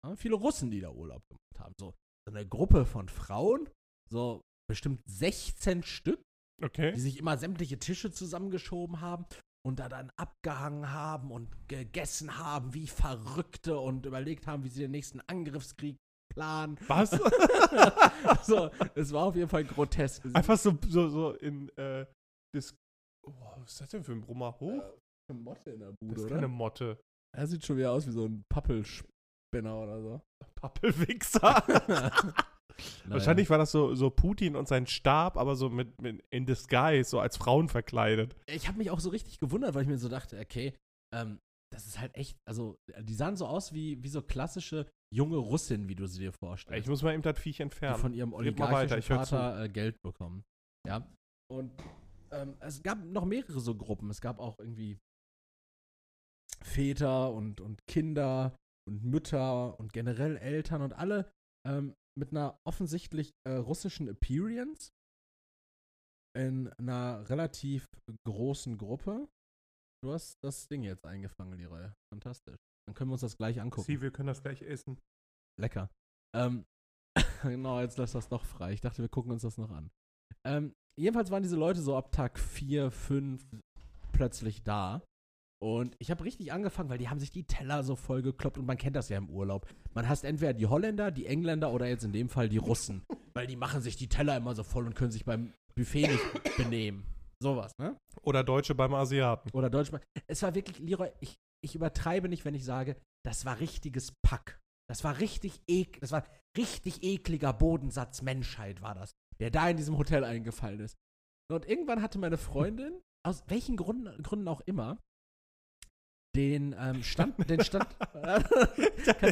Ja, viele Russen, die da Urlaub gemacht haben. So, so eine Gruppe von Frauen, so bestimmt 16 Stück, die Okay. sich immer sämtliche Tische zusammengeschoben haben und da dann abgehangen haben und gegessen haben wie Verrückte und überlegt haben, wie sie den nächsten Angriffskrieg planen. Was? (laughs) so, es war auf jeden Fall grotesk. Einfach so, so, so in äh, das. Oh, was ist das denn für ein Brummer? Hoch? eine Motte in der das Bude, ist oder? keine Motte. Er sieht schon wieder aus wie so ein Pappelspinner oder so. Pappelwichser. (laughs) (laughs) Wahrscheinlich war das so, so Putin und sein Stab, aber so mit, mit in disguise, so als Frauen verkleidet. ich habe mich auch so richtig gewundert, weil ich mir so dachte, okay, ähm, das ist halt echt, also die sahen so aus wie, wie so klassische junge Russinnen, wie du sie dir vorstellst. Ich muss mal eben das Viech die entfernen. von ihrem oligarchischen. Vater äh, Geld bekommen. Ja. Und ähm, es gab noch mehrere so Gruppen. Es gab auch irgendwie Väter und, und Kinder und Mütter und generell Eltern und alle ähm, mit einer offensichtlich äh, russischen Appearance in einer relativ großen Gruppe. Du hast das Ding jetzt eingefangen, Leroy. Fantastisch. Dann können wir uns das gleich angucken. Sie, wir können das gleich essen. Lecker. Ähm, (laughs) genau, jetzt lass das doch frei. Ich dachte, wir gucken uns das noch an. Ähm, jedenfalls waren diese Leute so ab Tag 4, 5 plötzlich da. Und ich habe richtig angefangen, weil die haben sich die Teller so voll gekloppt und man kennt das ja im Urlaub. Man hasst entweder die Holländer, die Engländer oder jetzt in dem Fall die Russen. (laughs) weil die machen sich die Teller immer so voll und können sich beim Buffet nicht (laughs) benehmen. Sowas, ne? Oder Deutsche beim Asiaten. Oder Deutsch. Es war wirklich, Leroy, ich, ich übertreibe nicht, wenn ich sage, das war richtiges Pack. Das war richtig ek, das war richtig ekliger Bodensatz Menschheit war das, der da in diesem Hotel eingefallen ist. Und irgendwann hatte meine Freundin, aus welchen Gründen, Gründen auch immer, den ähm, Stand, (laughs) den Stand. (laughs)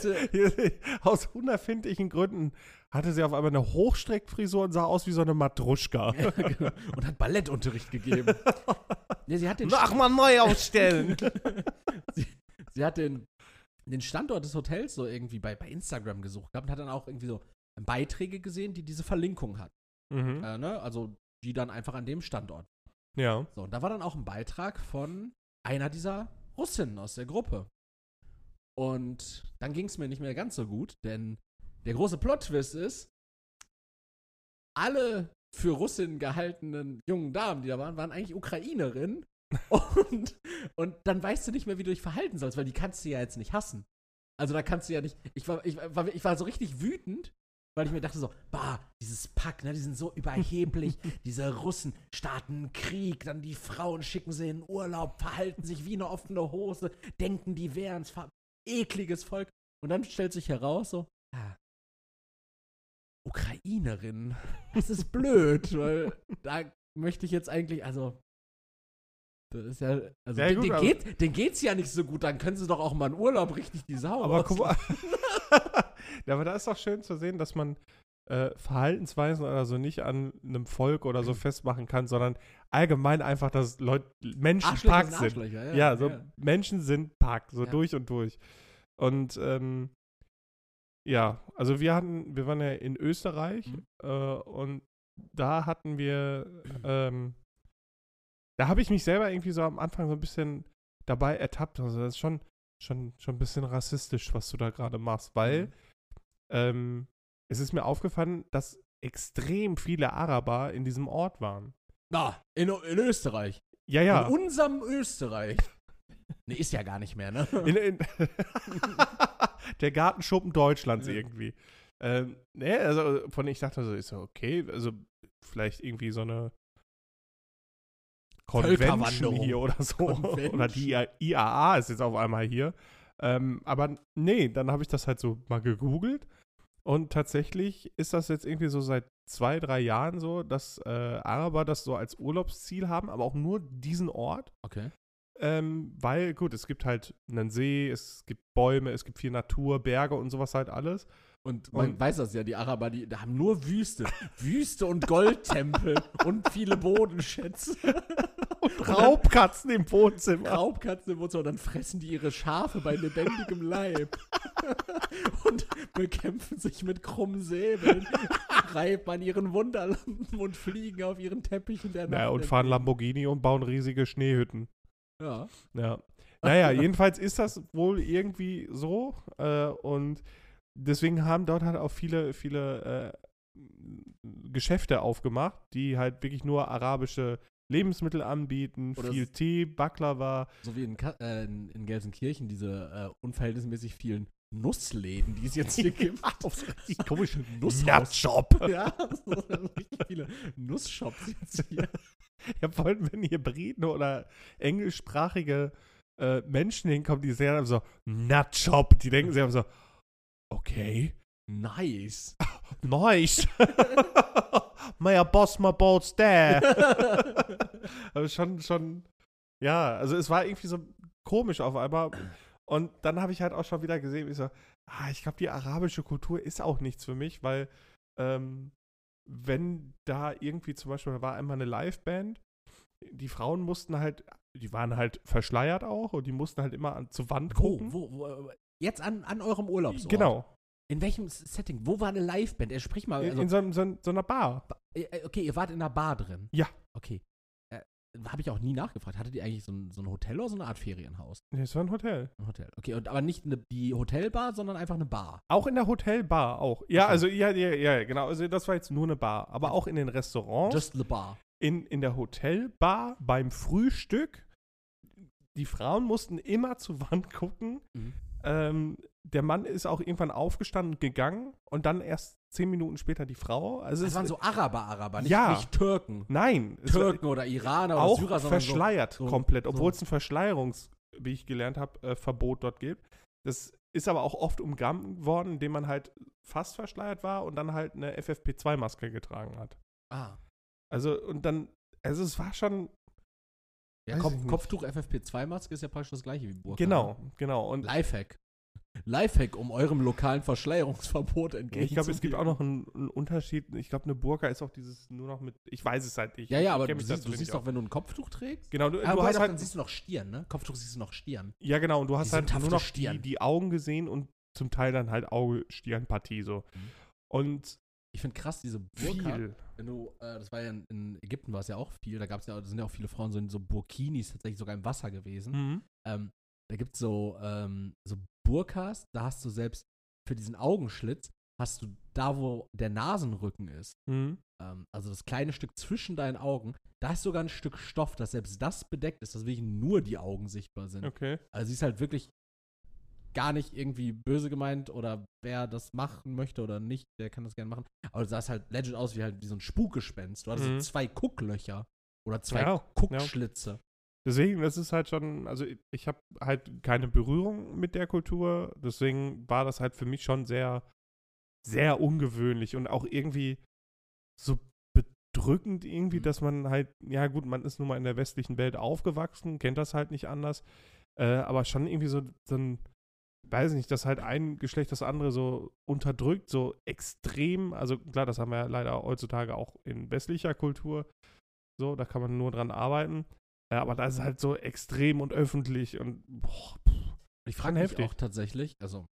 Du, (laughs) aus unerfindlichen Gründen hatte sie auf einmal eine Hochstreckfrisur und sah aus wie so eine Matruschka. ja, genau. Und hat Ballettunterricht gegeben. ja, sie hat den Mach mal neu aufstellen. sie, sie hat den, den Standort des Hotels so irgendwie bei, bei Instagram gesucht gehabt und hat dann auch irgendwie so Beiträge gesehen, die diese Verlinkung hat. mhm. Äh, ne? Also die dann einfach an dem Standort. Ja. So, und da war dann auch ein Beitrag von einer dieser Russinnen aus der Gruppe. Und dann ging es mir nicht mehr ganz so gut, denn der große Plot-Twist ist, alle für Russinnen gehaltenen jungen Damen, die da waren, waren eigentlich Ukrainerinnen. (laughs) Und, und dann weißt du nicht mehr, wie du dich verhalten sollst, weil die kannst du ja jetzt nicht hassen. Also da kannst du ja nicht. Ich war, ich war, ich war so richtig wütend, weil ich mir dachte so, bah, dieses Pack, ne, die sind so überheblich. (laughs) Diese Russen starten einen Krieg, dann die Frauen schicken sie in Urlaub, verhalten sich wie eine offene Hose, denken, die wären ein ekliges Volk. Und dann stellt sich heraus so, ah, Ukrainerin, (laughs) das ist blöd, weil da möchte ich jetzt eigentlich, also das ist ja, also Ja, den, gut, den, aber- geht, den geht's ja nicht so gut, dann können sie doch auch mal einen Urlaub richtig die Sau Aber guck mal. (laughs) (laughs) ja, aber da ist doch schön zu sehen, dass man äh, Verhaltensweisen oder so nicht an einem Volk oder Mhm. so festmachen kann, sondern allgemein einfach, dass Leute, Menschen Pack sind ja. Ja, so ja. Menschen sind Pack, so durch und durch. Und ähm, ja, also wir hatten, wir waren ja in Österreich Mhm. äh, und da hatten wir, ähm, da habe ich mich selber irgendwie so am Anfang so ein bisschen dabei ertappt. Also das ist schon, schon, schon ein bisschen rassistisch, was du da gerade machst, weil Mhm. Ähm, es ist mir aufgefallen, dass extrem viele Araber in diesem Ort waren. Na, in, in Österreich. Ja, ja. In unserem Österreich. (laughs) ne, ist ja gar nicht mehr, ne? (laughs) In, in (laughs) der Gartenschuppen Deutschlands Ja. irgendwie. Ähm, ne, also von ich dachte so, ist so, okay, also vielleicht irgendwie so eine Convention hier oder so. Convention. Oder die IAA ist jetzt auf einmal hier. Ähm, aber nee, dann habe ich das halt so mal gegoogelt. Und tatsächlich ist das jetzt irgendwie so seit zwei, drei Jahren so, dass äh, Araber das so als Urlaubsziel haben, aber auch nur diesen Ort. Okay. Ähm, weil, gut, es gibt halt einen See, es gibt Bäume, es gibt viel Natur, Berge und sowas halt alles. Und man Und- weiß das ja, die Araber, die, die haben nur Wüste. Wüste und Goldtempel (laughs) und viele Bodenschätze. (laughs) Und Raubkatzen im Wohnzimmer. Raubkatzen im Wohnzimmer und dann fressen die ihre Schafe bei lebendigem Leib. (laughs) und bekämpfen sich mit krummen Säbeln, (laughs) reiben an ihren Wunderlampen und fliegen auf ihren Teppichen der Naja, Nacht und fahren. Lamborghini und bauen riesige Schneehütten. Ja. Ja. Naja, jedenfalls ist das wohl irgendwie so. Äh, und deswegen haben dort halt auch viele, viele äh, Geschäfte aufgemacht, die halt wirklich nur arabische Lebensmittel anbieten, Oder viel Tee, Baklava. So wie in, Ka äh, in, Gelsenkirchen diese äh, unverhältnismäßig vielen Nussläden, die es jetzt hier (laughs) gibt. Die (laughs) komische Nusshaus. Nutshop. (laughs) Ja, so richtig viele Nussshops jetzt hier. Ja, vor allem, wenn hier Briten oder englischsprachige äh, Menschen hinkommen, die sehen so, Nutshop. Die denken sich einfach so, okay, Nice. nice. My boss, my boat's there. Aber (laughs) schon, schon, ja, also es war irgendwie so komisch auf einmal. Und dann habe ich halt auch schon wieder gesehen, ich so, ah, ich glaube, die arabische Kultur ist auch nichts für mich, weil ähm, wenn da irgendwie zum Beispiel, da war einmal eine Liveband, die Frauen mussten halt, die waren halt verschleiert auch und die mussten halt immer an, zur Wand Wo, gucken. wo, wo, jetzt an, an eurem Urlaubsort. Genau, In welchem Setting? Wo war eine Liveband? Er sprich mal. in, Also, in so, einem- so, so einer Bar. äh, okay, ihr wart in einer Bar drin. Ja. Okay. Äh, habe ich auch nie nachgefragt. Hattet ihr eigentlich so ein, so ein Hotel oder so eine Art Ferienhaus? Nee, es war ein Hotel. Ein Hotel. Okay, und, aber nicht eine, die Hotelbar, sondern einfach eine Bar. Auch in der Hotelbar auch. Ja, Okay. also ja, ja, ja, genau. Also das war jetzt nur eine Bar. Aber auch in den Restaurants, Just the bar. in, in der Hotelbar, beim Frühstück. Die Frauen mussten immer zur Wand gucken. Mhm. Ähm, der Mann ist auch irgendwann aufgestanden und gegangen und dann erst zehn Minuten später die Frau. Also Das waren so Araber-Araber, nicht, Ja. nicht Türken. Nein, Türken oder Iraner oder auch Syrer, sondern so, verschleiert so- komplett, so- obwohl es ein Verschleierungs, wie ich gelernt habe, äh, Verbot dort gibt. Das ist aber auch oft umgangen worden, indem man halt fast verschleiert war und dann halt eine FFP2-Maske getragen hat. Ah. Also und dann, also es war schon, Ja, Kopf. Kopftuch FFP2-Maske ist ja praktisch das gleiche wie Burka. genau, genau. Und Lifehack. Lifehack, um eurem lokalen Verschleierungsverbot entgegenzugehen. ich glaube, es gibt auch noch einen, einen Unterschied. Ich glaube, eine Burka ist auch dieses nur noch mit. Ich weiß es halt nicht. Ja, ja, aber du siehst, du siehst aus. doch, wenn du ein Kopftuch trägst. Genau, du, Aber du hast doch, halt. dann siehst du noch Stirn, ne? Kopftuch siehst du noch Stirn. Ja, genau, und du hast Die halt nur noch die, Stirn. die Augen gesehen und zum Teil dann halt Auge-Stirnpartie so. Mhm. Und Ich finde krass, diese Burka. viel. Wenn du, äh, das war ja in, in Ägypten war es ja auch viel, da gab's ja, da sind ja auch viele Frauen so in so Burkinis tatsächlich sogar im Wasser gewesen. Mhm. Ähm, da gibt es so, ähm, so Burkas, da hast du selbst für diesen Augenschlitz, hast du da, wo der Nasenrücken ist, Mhm. ähm, also das kleine Stück zwischen deinen Augen, da ist sogar ein Stück Stoff, das selbst das bedeckt ist, dass wirklich nur die Augen sichtbar sind. Okay. Also sie ist halt wirklich gar nicht irgendwie böse gemeint oder wer das machen möchte oder nicht, der kann das gerne machen. Aber du sahst halt legit aus wie halt wie so ein Spukgespenst. Du hattest Mhm. so zwei Gucklöcher oder zwei Ja, Guckschlitze. Deswegen, das ist halt schon, also ich, ich habe halt keine Berührung mit der Kultur, deswegen war das halt für mich schon sehr, sehr ungewöhnlich und auch irgendwie so bedrückend irgendwie, Mhm. dass man halt, ja gut, man ist nun mal in der westlichen Welt aufgewachsen, kennt das halt nicht anders, äh, aber schon irgendwie so, so ein, weiß nicht, dass halt ein Geschlecht das andere so unterdrückt, so extrem, also klar, das haben wir ja leider heutzutage auch in westlicher Kultur, so, da kann man nur dran arbeiten. Ja, aber das ist halt so extrem und öffentlich und boah, pff. Ich frage mich heftig. auch tatsächlich, also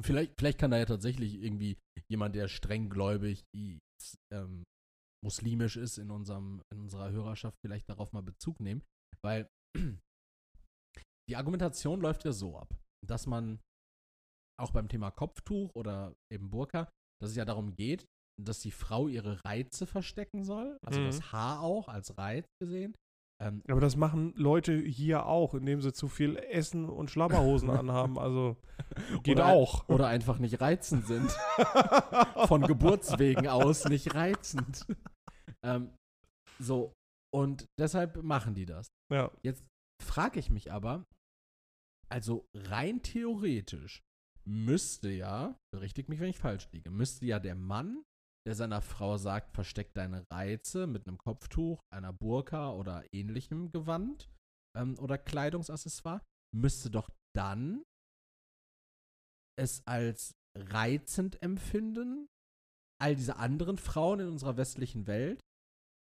vielleicht, vielleicht kann da ja tatsächlich irgendwie jemand, der strenggläubig ähm, muslimisch ist in unserem, in unserer Hörerschaft, vielleicht darauf mal Bezug nehmen, weil (clears throat) die Argumentation läuft ja so ab, dass man auch beim Thema Kopftuch oder eben Burka, dass es ja darum geht, dass die Frau ihre Reize verstecken soll, also Mhm. das Haar auch als Reiz gesehen. Ähm, Aber das machen Leute hier auch, indem sie zu viel Essen und Schlabberhosen (laughs) anhaben. Also geht Oder- auch. oder einfach nicht reizend sind. von Geburtswegen aus nicht reizend. ähm, so, und deshalb machen die das. Ja. Jetzt frage ich mich aber, also rein theoretisch müsste ja, berichtigt mich, wenn ich falsch liege, müsste ja der Mann, der seiner Frau sagt, versteck deine Reize mit einem Kopftuch, einer Burka oder ähnlichem Gewand ähm, oder Kleidungsaccessoire, müsste doch dann es als reizend empfinden, all diese anderen Frauen in unserer westlichen Welt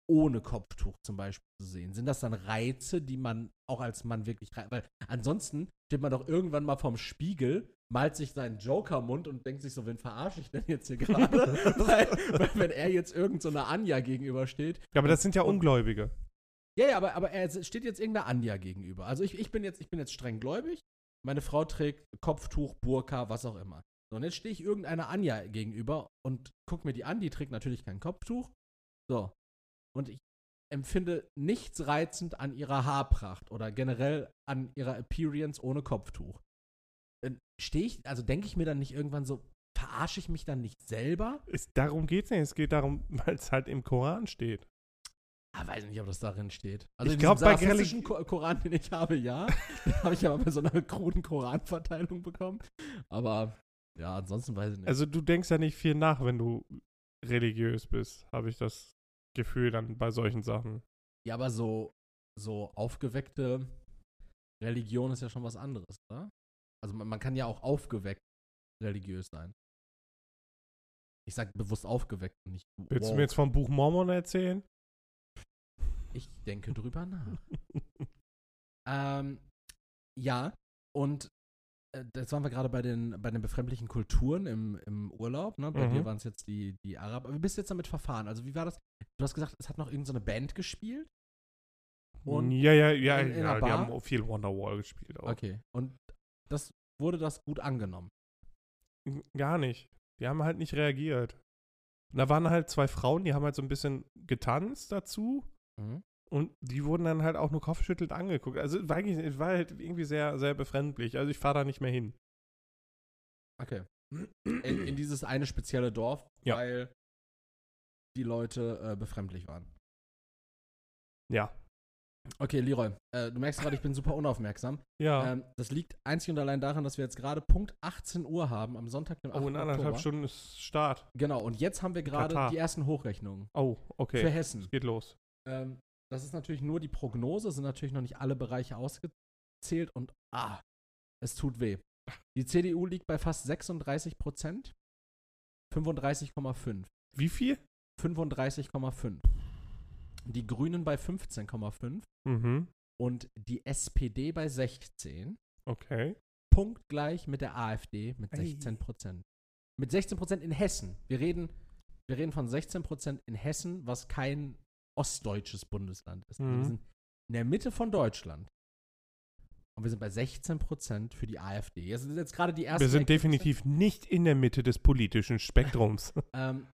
ohne Kopftuch zum Beispiel zu sehen? Sind das dann Reize, die man auch als Mann wirklich? Weil ansonsten steht man doch irgendwann mal vorm Spiegel, malt sich seinen Joker-Mund und denkt sich so, wen verarsche ich denn jetzt hier (laughs) gerade? weil, weil wenn er jetzt irgend so Anja gegenübersteht. Ja, aber das sind ja Ungläubige. Ja, ja, aber, aber er steht jetzt irgendeiner Anja gegenüber. Also ich, ich, bin jetzt, ich bin jetzt streng gläubig. Meine Frau trägt Kopftuch, Burka, was auch immer. So, und jetzt stehe ich irgendeiner Anja gegenüber und guck mir die an, die trägt natürlich kein Kopftuch. So. Und ich empfinde nichts reizend an ihrer Haarpracht oder generell an ihrer Appearance ohne Kopftuch. Dann stehe ich, also denke ich mir dann nicht irgendwann so, verarsche ich mich dann nicht selber? Es, darum geht es nicht. Es geht darum, (laughs) weil es halt im Koran steht. Ah, weiß nicht, ob das darin steht. Also Ich in glaub, diesem bei Ko Koran, den ich habe, ja. Den (laughs) habe ich aber bei so einer kruden Koranverteilung bekommen. Aber ja, ansonsten weiß ich nicht. Also du denkst ja nicht viel nach, wenn du religiös bist, habe ich das Gefühl dann bei solchen Sachen. ja, aber so, so aufgeweckte Religion ist ja schon was anderes, oder? Also man, man kann ja auch aufgeweckt religiös sein. Ich sag bewusst aufgeweckt und nicht Willst du mir jetzt vom Buch Mormon erzählen? Ich denke drüber nach. (laughs) Ähm, ja, und äh, jetzt waren wir gerade bei den, bei den befremdlichen Kulturen im, im Urlaub. Ne? Bei Mhm. dir waren es jetzt die, die Araber. Wie bist du jetzt damit verfahren? Also, wie war das? Du hast gesagt, es hat noch irgendeine so Band gespielt. Und ja, ja, ja, in- in ja die haben viel Wonderwall gespielt. Auch. okay. Und das wurde das gut angenommen. Gar nicht. Die haben halt nicht reagiert. Und da waren halt zwei Frauen, die haben halt so ein bisschen getanzt dazu. Mhm. Und die wurden dann halt auch nur kopfschüttelt angeguckt. Also es war, eigentlich, es war halt irgendwie sehr, sehr befremdlich. Also ich fahre da nicht mehr hin. Okay. In, in dieses eine spezielle Dorf, Ja. weil die Leute äh, befremdlich waren. Ja. Okay, Leroy, äh, du merkst gerade, ich bin super unaufmerksam. Ja. Ähm, das liegt einzig und allein daran, dass wir jetzt gerade Punkt 18 Uhr haben, am Sonntag, dem 8. oh, in anderthalb Oktober. Stunden ist Start. Genau, und jetzt haben wir gerade die ersten Hochrechnungen Oh, für okay. Hessen. Geht los. Ähm, das ist natürlich nur die Prognose, sind natürlich noch nicht alle Bereiche ausgezählt und ah, es tut weh. Die CDU liegt bei fast 36 Prozent. 35,5. Wie viel? 35,5. Die Grünen bei 15,5 Mhm. und die SPD bei 16. Okay. Punktgleich mit der AfD mit Ei. 16 Prozent. Mit 16 Prozent in Hessen. Wir reden, wir reden von 16 Prozent in Hessen, was kein ostdeutsches Bundesland ist. Also Mhm. Wir sind in der Mitte von Deutschland. Und wir sind bei 16 Prozent für die AfD. Jetzt sind jetzt gerade die ersten. Wir sind Ergebnisse. definitiv nicht in der Mitte des politischen Spektrums. (laughs) Ähm,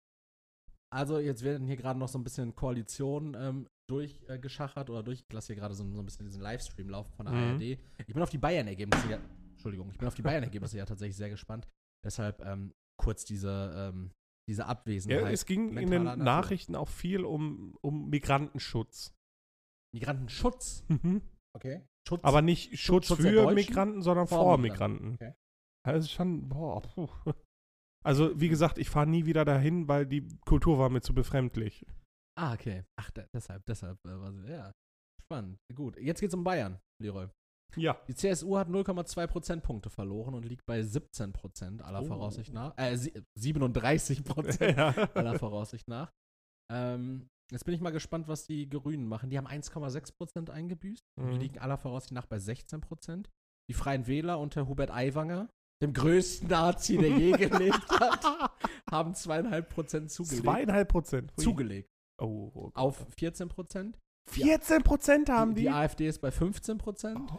also jetzt werden hier gerade noch so ein bisschen Koalitionen ähm, durchgeschachert oder durch. Ich lasse hier gerade so, so ein bisschen diesen Livestream laufen von der Mhm. ARD. Ich bin auf die Bayern-Ergebnisse ja. Entschuldigung, ich bin auf die Bayern-Ergebnisse ja tatsächlich sehr gespannt. Deshalb ähm, kurz diese, ähm, diese Abwesenheit. ja, es ging in den Natur. Nachrichten auch viel um, um Migrantenschutz. Migrantenschutz. Mhm. Okay. Schutz. Aber nicht Schutz, Schutz für? Migranten, sondern Vor vor, Migranten. Migranten. Okay. Also schon, boah, puh. Also, wie gesagt, ich fahre nie wieder dahin, weil die Kultur war mir zu befremdlich. ah, okay. Ach, da, deshalb, deshalb äh, war sie, ja. Spannend. Gut. Jetzt geht's um Bayern, Leroy. Ja. Die CSU hat 0,2 Prozentpunkte verloren und liegt bei 17 Prozent aller Oh. Voraussicht nach. Äh, sie- 37 Prozent (laughs) ja. aller Voraussicht nach. Ähm, jetzt bin ich mal gespannt, was die Grünen machen. Die haben 1,6 Prozent eingebüßt. Die Mhm. liegen aller Voraussicht nach bei 16 Prozent. Die Freien Wähler unter Hubert Aiwanger, dem größten Nazi, der je (laughs) gelebt hat, haben zweieinhalb Prozent zugelegt. Zweieinhalb Prozent. Zugelegt. Oh, oh Gott. Auf 14 Prozent. 14 Prozent haben die, die. die AfD ist bei 15 Prozent. Oh.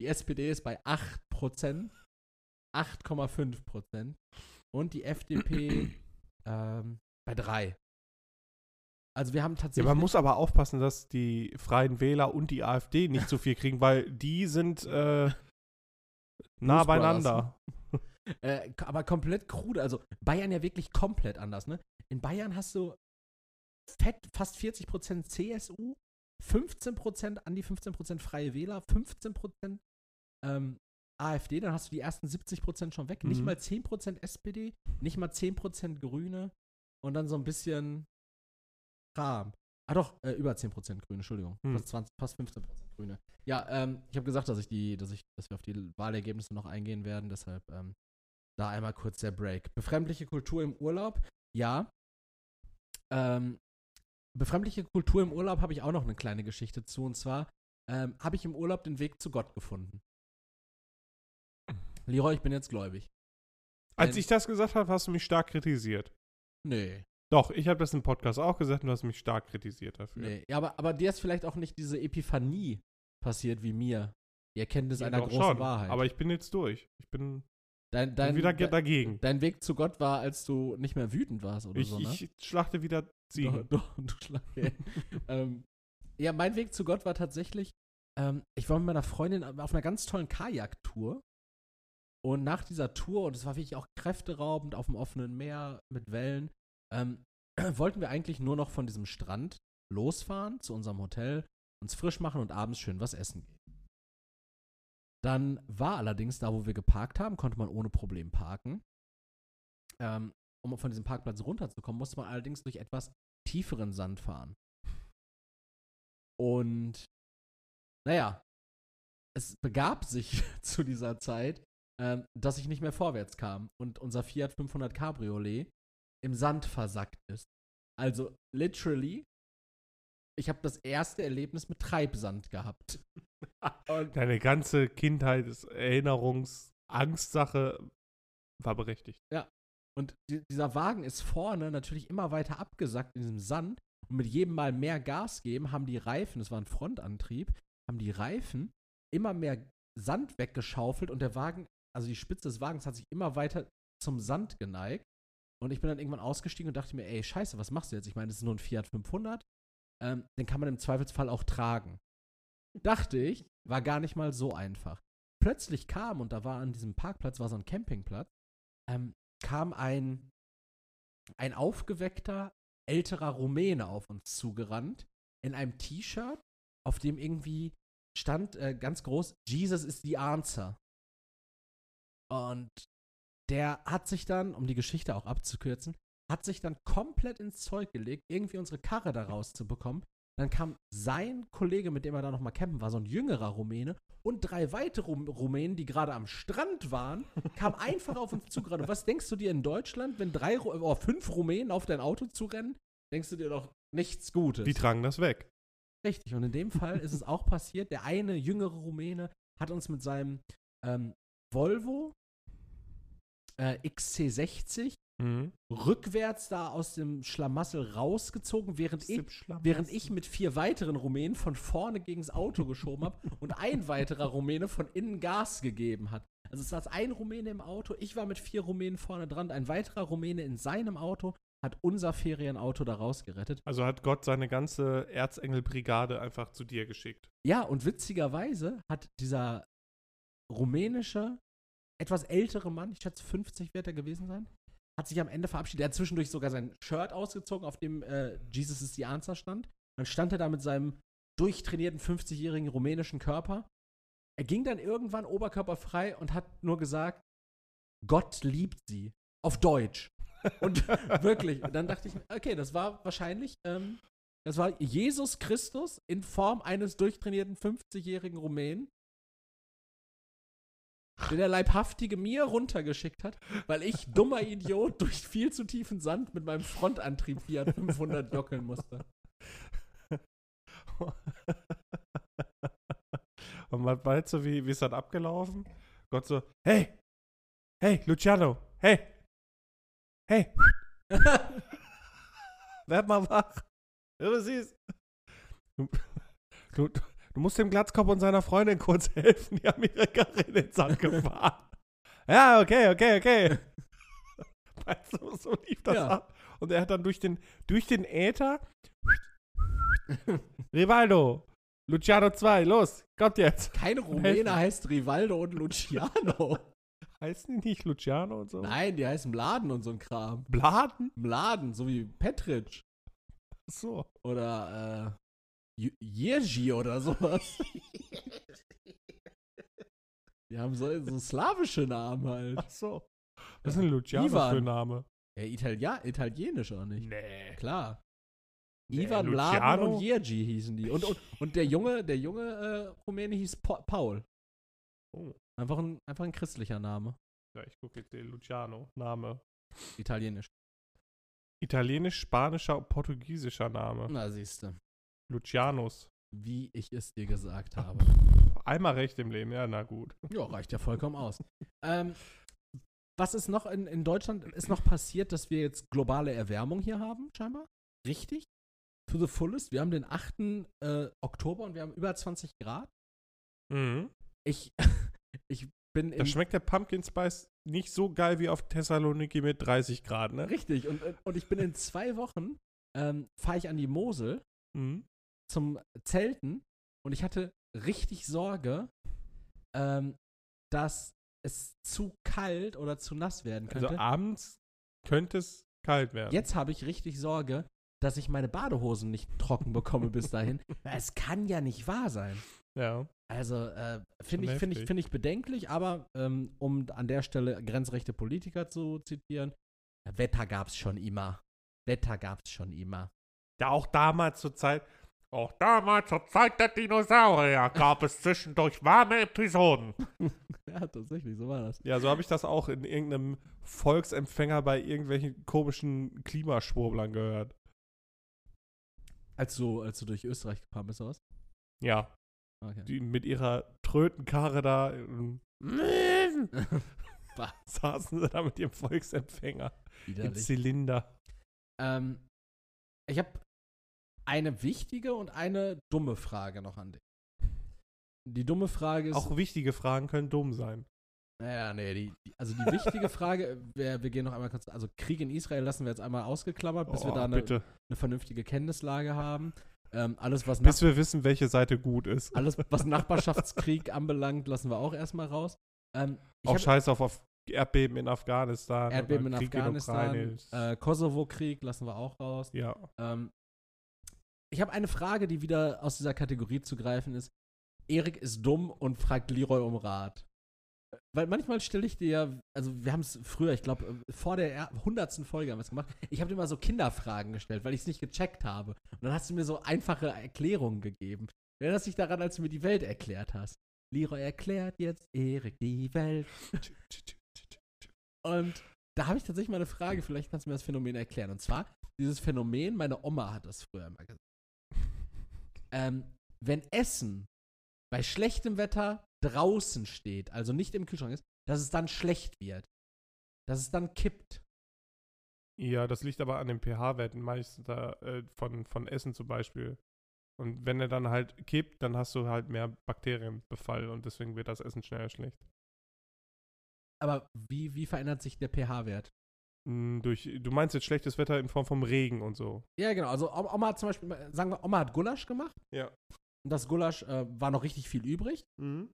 Die SPD ist bei 8 Prozent. 8,5 Prozent. Und die FDP (clears throat) ähm, bei 3. Also wir haben Ja, tatsächlich. man muss aber aufpassen, dass die Freien Wähler und die AfD nicht so viel kriegen, weil die sind äh, nah beieinander. (laughs) Äh, aber komplett krude. Also Bayern ja wirklich komplett anders, ne? In Bayern hast du fett, fast 40% CSU, 15%, an die 15% Freie Wähler, 15% ähm, AfD, dann hast du die ersten 70% schon weg. Nicht Mhm. mal 10% SPD, nicht mal 10% Grüne und dann so ein bisschen Kram. Ah doch, äh, über 10% Grüne, Entschuldigung. Hm. Fast, 20, fast 15% Grüne. Ja, ähm, ich habe gesagt, dass ich die, dass ich, dass wir auf die Wahlergebnisse noch eingehen werden, deshalb ähm, da einmal kurz der Break. Befremdliche Kultur im Urlaub, ja. Ähm, befremdliche Kultur im Urlaub habe ich auch noch eine kleine Geschichte zu. Und zwar ähm, habe ich im Urlaub den Weg zu Gott gefunden. Leroy, ich bin jetzt gläubig. Als Ein- ich das gesagt habe, hast du mich stark kritisiert. Nee, Doch, ich habe das im Podcast auch gesagt und du hast mich stark kritisiert dafür. nee. Aber, aber dir ist vielleicht auch nicht diese Epiphanie passiert wie mir. Die Erkenntnis Ja, einer großen schon, Wahrheit. Aber ich bin jetzt durch. Ich bin dein, dein, wieder dein, dagegen. dein Weg zu Gott war, als du nicht mehr wütend warst oder Ich, so, ne? ich schlachte wieder Ziegen. Doch, doch, du Schlange. (laughs) ähm, ja, mein Weg zu Gott war tatsächlich, ähm, ich war mit meiner Freundin auf einer ganz tollen Kajaktour. Und nach dieser Tour, und es war wirklich auch kräfteraubend auf dem offenen Meer mit Wellen, ähm, (clears throat) wollten wir eigentlich nur noch von diesem Strand losfahren zu unserem Hotel, uns frisch machen und abends schön was essen gehen. Dann war allerdings da, wo wir geparkt haben, konnte man ohne Problem parken. Ähm, um von diesem Parkplatz runterzukommen, musste man allerdings durch etwas tieferen Sand fahren. Und naja, es begab sich (laughs) zu dieser Zeit, ähm, dass ich nicht mehr vorwärts kam und unser Fiat 500 Cabriolet im Sand versackt ist. Also literally, ich habe das erste Erlebnis mit Treibsand gehabt. Und Deine ganze Kindheit, ist Erinnerungs-, Angstsache war berechtigt. Und die, dieser Wagen ist vorne natürlich immer weiter abgesackt in diesem Sand. Und mit jedem Mal mehr Gas geben, haben die Reifen, das war ein Frontantrieb, haben die Reifen immer mehr Sand weggeschaufelt und der Wagen, also die Spitze des Wagens hat sich immer weiter zum Sand geneigt. Und ich bin dann irgendwann ausgestiegen und dachte mir, ey, scheiße, was machst du jetzt? Ich meine, das ist nur ein Fiat 500. Ähm, den kann man im Zweifelsfall auch tragen. Dachte ich, war gar nicht mal so einfach. Plötzlich kam, und da war an diesem Parkplatz, war so ein Campingplatz, ähm, kam ein, ein aufgeweckter, älterer Rumäne auf uns zugerannt, in einem T-Shirt, auf dem irgendwie stand äh, ganz groß, Jesus is the answer. Und der hat sich dann, um die Geschichte auch abzukürzen, hat sich dann komplett ins Zeug gelegt, irgendwie unsere Karre da rauszubekommen. Dann kam sein Kollege, mit dem er da nochmal campen war, so ein jüngerer Rumäne, und drei weitere Rum Rumänen, die gerade am Strand waren, kamen (laughs) einfach auf uns zugerannt. Und was denkst du dir in Deutschland, wenn drei oder oh, fünf Rumänen auf dein Auto zurennen? Denkst du dir doch nichts Gutes. Die tragen das weg. Richtig, und in dem Fall ist es auch (laughs) passiert. Der eine jüngere Rumäne hat uns mit seinem ähm, Volvo äh, XC60 Mhm. rückwärts da aus dem Schlamassel rausgezogen, während ich, während ich mit vier weiteren Rumänen von vorne gegen das Auto geschoben habe (laughs) und ein weiterer Rumäne von innen Gas gegeben hat. Also es saß ein Rumäne im Auto, ich war mit vier Rumänen vorne dran, ein weiterer Rumäne in seinem Auto hat unser Ferienauto da rausgerettet. Also hat Gott seine ganze Erzengelbrigade einfach zu dir geschickt. Ja, und witzigerweise hat dieser rumänische, etwas ältere Mann, ich schätze 50 wird er gewesen sein, hat sich am Ende verabschiedet. Er hat zwischendurch sogar sein Shirt ausgezogen, auf dem äh, Jesus is the Answer stand. Dann stand er da mit seinem durchtrainierten 50-jährigen rumänischen Körper. Er ging dann irgendwann oberkörperfrei und hat nur gesagt, Gott liebt sie. Auf Deutsch. Und (laughs) wirklich, und dann dachte ich, okay, das war wahrscheinlich, ähm, das war Jesus Christus in Form eines durchtrainierten 50-jährigen Rumänen, den der Leibhaftige mir runtergeschickt hat, weil ich, dummer Idiot, durch viel zu tiefen Sand mit meinem Frontantrieb Fiat 500 jockeln musste. (laughs) Und was meinst du, wie, wie ist das abgelaufen? Gott so, hey, hey, Luciano, hey, hey, (laughs) werd mal wach. Ja, du siehst. Du, musst dem Glatzkopf und seiner Freundin kurz (laughs) helfen, die haben ihre Karre in den Sand gefahren. ja, okay, okay, okay. (laughs) Weißt du, so lief das Ja. ab. Und er hat dann durch den, durch den Äther (laughs) Rivaldo, Luciano 2, los, kommt jetzt. Kein Rumäne heißt Rivaldo und Luciano. Heißen die nicht Luciano und so? Nein, die heißen Mladen und so ein Kram. Bladen? Mladen, so wie Petric. So. Oder, äh, Jerzy oder sowas. Die haben so, so slawische Namen halt. Ach so. Was ist denn Luciano Ivan. für ein Name? Ja, Italia italienisch auch nicht. Nee. Klar. Nee, Ivan Luciano? und Jerzy hießen die. Und, und, und der junge, der junge äh, Rumäne hieß Pa- Paul. Oh. Einfach ein, einfach ein christlicher Name. Ja, ich gucke jetzt den Luciano. Name. Italienisch. Italienisch, spanischer, portugiesischer Name. Na, siehste. Lucianus. Wie ich es dir gesagt habe. Einmal recht im Leben, ja, na gut. Ja, reicht ja vollkommen aus. ähm, was ist noch in, in Deutschland ist noch passiert, dass wir jetzt globale Erwärmung hier haben, scheinbar? Richtig? To the fullest. Wir haben den 8. Äh, Oktober und wir haben über 20 Grad. Mhm. Ich, (laughs) ich bin Da schmeckt der Pumpkin Spice nicht so geil wie auf Thessaloniki mit 30 Grad, ne? Richtig. Und, und ich bin in zwei Wochen, ähm, fahre ich an die Mosel Mhm. Zum Zelten und ich hatte richtig Sorge, ähm, dass es zu kalt oder zu nass werden könnte. Also abends könnte es kalt werden. Jetzt habe ich richtig Sorge, dass ich meine Badehosen nicht trocken bekomme bis dahin. (laughs) es kann ja nicht wahr sein. Ja. Also äh, finde ich, finde ich, finde ich bedenklich, aber ähm, um an der Stelle grenzrechte Politiker zu zitieren, Wetter gab's schon immer. Wetter gab's schon immer. Ja, auch damals zur Zeit. Auch damals zur Zeit der Dinosaurier gab es zwischendurch warme Episoden. (laughs) ja, tatsächlich, so war das. Ja, so habe ich das auch in irgendeinem Volksempfänger bei irgendwelchen komischen Klimaschwurblern gehört. Als du, als du durch Österreich gefahren bist, oder was? Ja, Okay. die mit ihrer Trötenkarre da ähm, (laughs) (laughs) saßen sie da mit ihrem Volksempfänger im widerlich. Zylinder. Ähm, ich habe eine wichtige und eine dumme Frage noch an dich. Die dumme Frage ist. Auch wichtige Fragen können dumm sein. Naja, nee, die, die, also die wichtige (laughs) Frage, wir, wir gehen noch einmal kurz, also Krieg in Israel lassen wir jetzt einmal ausgeklammert, bis wir Oh, da eine, eine vernünftige Kenntnislage haben. Ähm, alles, was Bis wir wissen, welche Seite gut ist. Alles, was (laughs) Nachbarschaftskrieg anbelangt, lassen wir auch erstmal raus. Ähm, Auch hab scheiß auf, auf Erdbeben in Afghanistan. Erdbeben in Krieg Afghanistan, äh, Kosovo-Krieg lassen wir auch raus. ja. Ähm, ich habe eine Frage, die wieder aus dieser Kategorie zu greifen ist. Erik ist dumm und fragt Leroy um Rat. Weil manchmal stelle ich dir ja, also wir haben es früher, ich glaube, vor der hundertsten Folge haben wir es gemacht. Ich habe dir mal so Kinderfragen gestellt, weil ich es nicht gecheckt habe. Und dann hast du mir so einfache Erklärungen gegeben. Du erinnerst dich daran, als du mir die Welt erklärt hast. Leroy erklärt jetzt Erik die Welt. Und da habe ich tatsächlich mal eine Frage, vielleicht kannst du mir das Phänomen erklären. Und zwar, dieses Phänomen, meine Oma hat das früher immer gesagt. Ähm, wenn Essen bei schlechtem Wetter draußen steht, also nicht im Kühlschrank ist, dass es dann schlecht wird. Dass es dann kippt. Ja, das liegt aber an den pH-Werten meistens da, äh, von, von Essen zum Beispiel. Und wenn er dann halt kippt, dann hast du halt mehr Bakterienbefall und deswegen wird das Essen schneller schlecht. Aber wie, wie verändert sich der pH-Wert? Hm, durch, du meinst jetzt schlechtes Wetter in Form vom Regen und so. Ja, genau. Also Oma hat zum Beispiel, sagen wir, Oma hat Gulasch gemacht. Ja. Und das Gulasch äh, war noch richtig viel übrig. Mhm.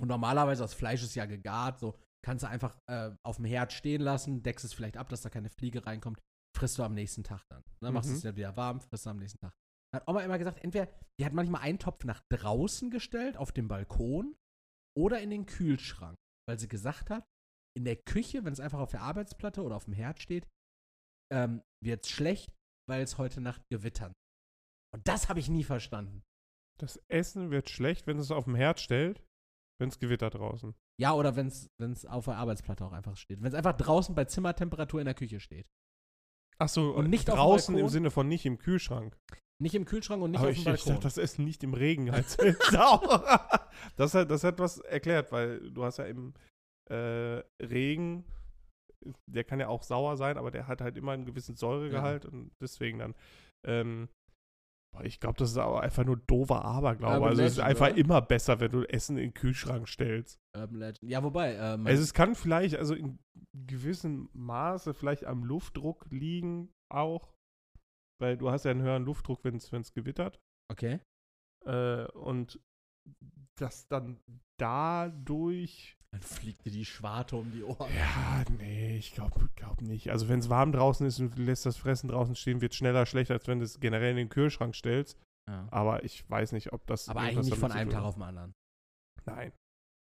Und normalerweise, das Fleisch ist ja gegart, so kannst du einfach äh, auf dem Herd stehen lassen, deckst es vielleicht ab, dass da keine Fliege reinkommt, frisst du am nächsten Tag dann. Dann machst du Mhm. es dann wieder warm, frisst du am nächsten Tag. Dann hat Oma immer gesagt, entweder, die hat manchmal einen Topf nach draußen gestellt, auf dem Balkon, oder in den Kühlschrank, weil sie gesagt hat, in der Küche, wenn es einfach auf der Arbeitsplatte oder auf dem Herd steht, ähm, wird es schlecht, weil es heute Nacht gewittern. Und das habe ich nie verstanden. Das Essen wird schlecht, wenn es auf dem Herd stellt, wenn es gewittert draußen. Ja, oder wenn es auf der Arbeitsplatte auch einfach steht. Wenn es einfach draußen bei Zimmertemperatur in der Küche steht. Achso, Und nicht auf dem draußen im? Sinne von nicht im Kühlschrank. Nicht im Kühlschrank und nicht Aber auf dem ich, ich Balkon. dachte, das Essen nicht im Regen halt (laughs) (laughs) das, hat, das hat was erklärt, weil du hast ja im äh, Regen, der kann ja auch sauer sein, aber der hat halt immer einen gewissen Säuregehalt und deswegen dann. Ähm, ich glaube, das ist aber einfach nur doofer Aberglaube. Urban also es ist Legend, einfach oder? immer besser, wenn du Essen in den Kühlschrank stellst. Urban Legend. Ja, wobei, äh, mein, Also es kann vielleicht, also in gewissem Maße vielleicht am Luftdruck liegen auch, weil du hast ja einen höheren Luftdruck, wenn es gewittert. okay. Äh, und dass dann dadurch. Dann fliegt dir die Schwarte um die Ohren. Ja, nee, ich glaube glaub nicht. Also wenn es warm draußen ist und du lässt das Fressen draußen stehen, wird schneller schlecht, als wenn du es generell in den Kühlschrank stellst. Ja. Aber ich weiß nicht, ob das. Aber eigentlich nicht von einem Tag auf den anderen. Nein.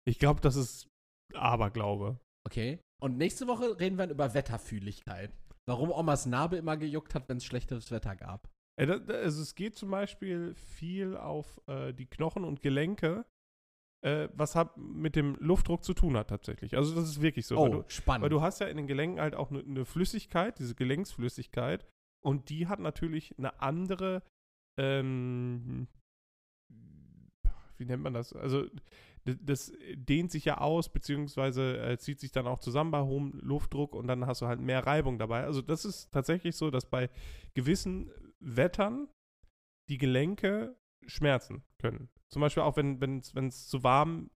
Ich glaube, das ist Aberglaube. Okay. Und nächste Woche reden wir dann über Wetterfühligkeit. Warum Omas Narbe immer gejuckt hat, wenn es schlechtes Wetter gab. Äh, Also es geht zum Beispiel viel auf äh, die Knochen und Gelenke, äh, was hat mit dem Luftdruck zu tun hat tatsächlich. Also das ist wirklich so. weil, oh, du, spannend. weil du hast ja in den Gelenken halt auch eine ne Flüssigkeit, diese Gelenksflüssigkeit, und die hat natürlich eine andere, ähm, wie nennt man das? Also das dehnt sich ja aus, beziehungsweise äh, zieht sich dann auch zusammen bei hohem Luftdruck und dann hast du halt mehr Reibung dabei. Also das ist tatsächlich so, dass bei gewissen Wettern die Gelenke schmerzen können. Zum Beispiel auch, wenn es zu warm